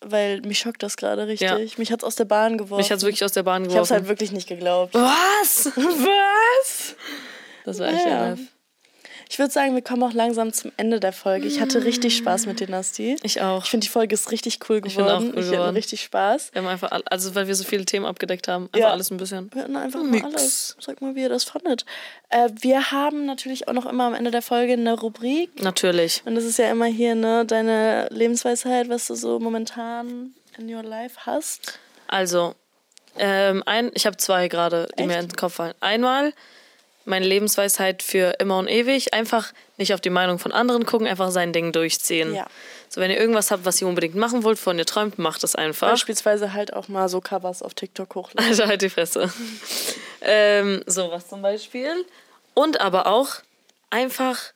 Weil mich schockt das gerade richtig. Ja. Mich hat's aus der Bahn geworfen. Mich hat es wirklich aus der Bahn ich hab's halt geworfen. wirklich nicht geglaubt. Was? <laughs> Was? Das war echt Ja. Ich würde sagen, wir kommen auch langsam zum Ende der Folge. Ich hatte richtig Spaß mit dir, Nasti. Ich auch. Ich finde, die Folge ist richtig cool geworden. Ich finde auch cool ich hatte richtig Spaß. Wir haben einfach, also weil wir so viele Themen abgedeckt haben, einfach Ja. alles ein bisschen. Wir hatten einfach mal Mix. alles. Sag mal, wie ihr das fandet. Äh, wir haben natürlich auch noch immer am Ende der Folge eine Rubrik. Natürlich. Und das ist ja immer hier, ne, deine Lebensweisheit, was du so momentan in your life hast. Also, ähm, ein, ich habe zwei gerade, die mir Echt? in den Kopf fallen. Einmal meine Lebensweisheit für immer und ewig. Einfach nicht auf die Meinung von anderen gucken, einfach sein Ding durchziehen. Ja. So, wenn ihr irgendwas habt, was ihr unbedingt machen wollt, von ihr träumt, macht es einfach. Beispielsweise halt auch mal so Covers auf TikTok hochladen. Also <laughs> halt die Fresse. <laughs> ähm, sowas zum Beispiel. Und aber auch einfach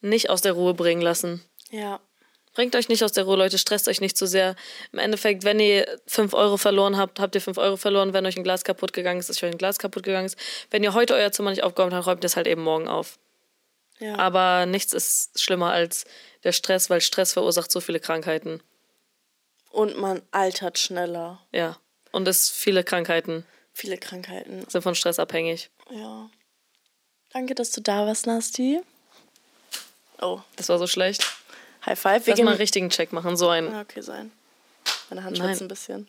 nicht aus der Ruhe bringen lassen. Ja. Bringt euch nicht aus der Ruhe, Leute, stresst euch nicht zu sehr. Im Endeffekt, wenn ihr 5 Euro verloren habt, habt ihr 5 Euro verloren. Wenn euch ein Glas kaputt gegangen ist, ist euch ein Glas kaputt gegangen ist. Wenn ihr heute euer Zimmer nicht aufgeräumt habt, räumt ihr es halt eben morgen auf. Ja. Aber nichts ist schlimmer als der Stress, weil Stress verursacht so viele Krankheiten. Und man altert schneller. Ja. Und es viele Krankheiten Viele Krankheiten. sind von Stress abhängig. Ja. Danke, dass du da warst, Nasti. Oh, Das war so schlecht. High Five. Wir Lass mal einen gehen. richtigen Check machen. So ein. Ja, okay, sein. Meine Hand schwitzt ein bisschen.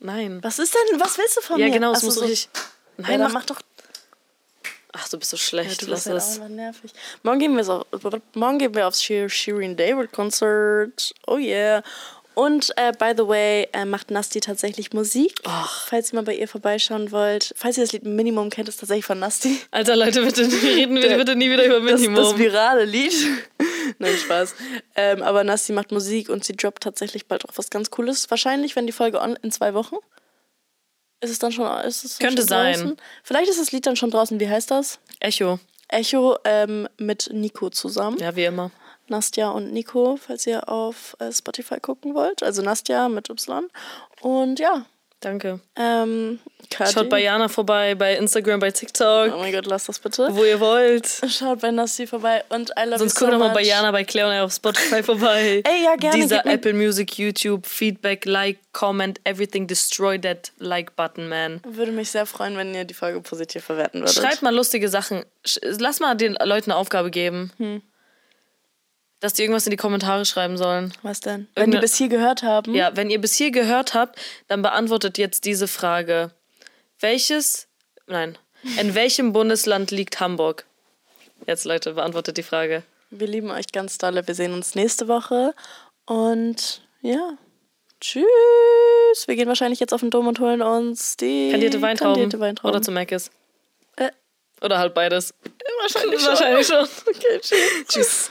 Nein. Was ist denn? Was willst du von Ja, mir? genau, es Ach muss so. richtig. Ja, Nein, dann mach. mach doch. Ach, du bist so Ja, schlecht. du Lass halt es. nervig. Morgen gehen wir, so, morgen gehen wir aufs Shir- Shirin David Concert. Oh yeah. Und äh, by the way, äh, macht Nasti tatsächlich Musik. Falls ihr mal bei ihr vorbeischauen wollt. Falls ihr das Lied Minimum kennt, ist tatsächlich von Nasti. Alter, Leute, bitte reden wir bitte nie wieder über Das, Minimum. das virale Lied. <laughs> Nein, Spaß. Ähm, aber Nasti macht Musik und sie droppt tatsächlich bald auch was ganz Cooles. Wahrscheinlich, wenn die Folge on in zwei Wochen. Ist es dann schon, ist es Könnte schon sein. draußen? Vielleicht ist das Lied dann schon draußen. Wie heißt das? Echo. Echo ähm, mit Nico zusammen. Ja, wie immer. Nastja und Nico, falls ihr auf äh, Spotify gucken wollt. Also Nastja mit Y. Und ja, Danke. ähm. Schaut bei Jana vorbei, bei Instagram, bei Oh TikTok, mein Gott, lasst das bitte. wo ihr wollt. Schaut bei Nasti vorbei und I love Sonst so guckt doch mal bei Jana, bei Claire und auf Spotify <laughs> vorbei. Ey, ja, gerne, Dieser Apple Music, YouTube, Feedback, Like, Comment, everything. Destroy that Like-Button, man. Würde mich sehr freuen, wenn ihr die Folge positiv verwerten würdet. Schreibt mal lustige Sachen. Lass mal den Leuten eine Aufgabe geben. Hm. Dass die irgendwas in die Kommentare schreiben sollen. Was denn? Wenn die Irgende- bis hier gehört haben. Ja, wenn ihr bis hier gehört habt, dann beantwortet jetzt diese Frage. Welches, nein, in welchem Bundesland liegt Hamburg? Jetzt, Leute, beantwortet die Frage. Wir lieben euch ganz dolle. Wir sehen uns nächste Woche. Und ja. Tschüss. Wir gehen wahrscheinlich jetzt auf den Dom und holen uns die Kandierte Weintrauben, kandierte Weintrauben. oder zu Meckes. Äh, Oder halt beides. wahrscheinlich <laughs> schon. Wahrscheinlich schon. Okay, tschüss. Tschüss.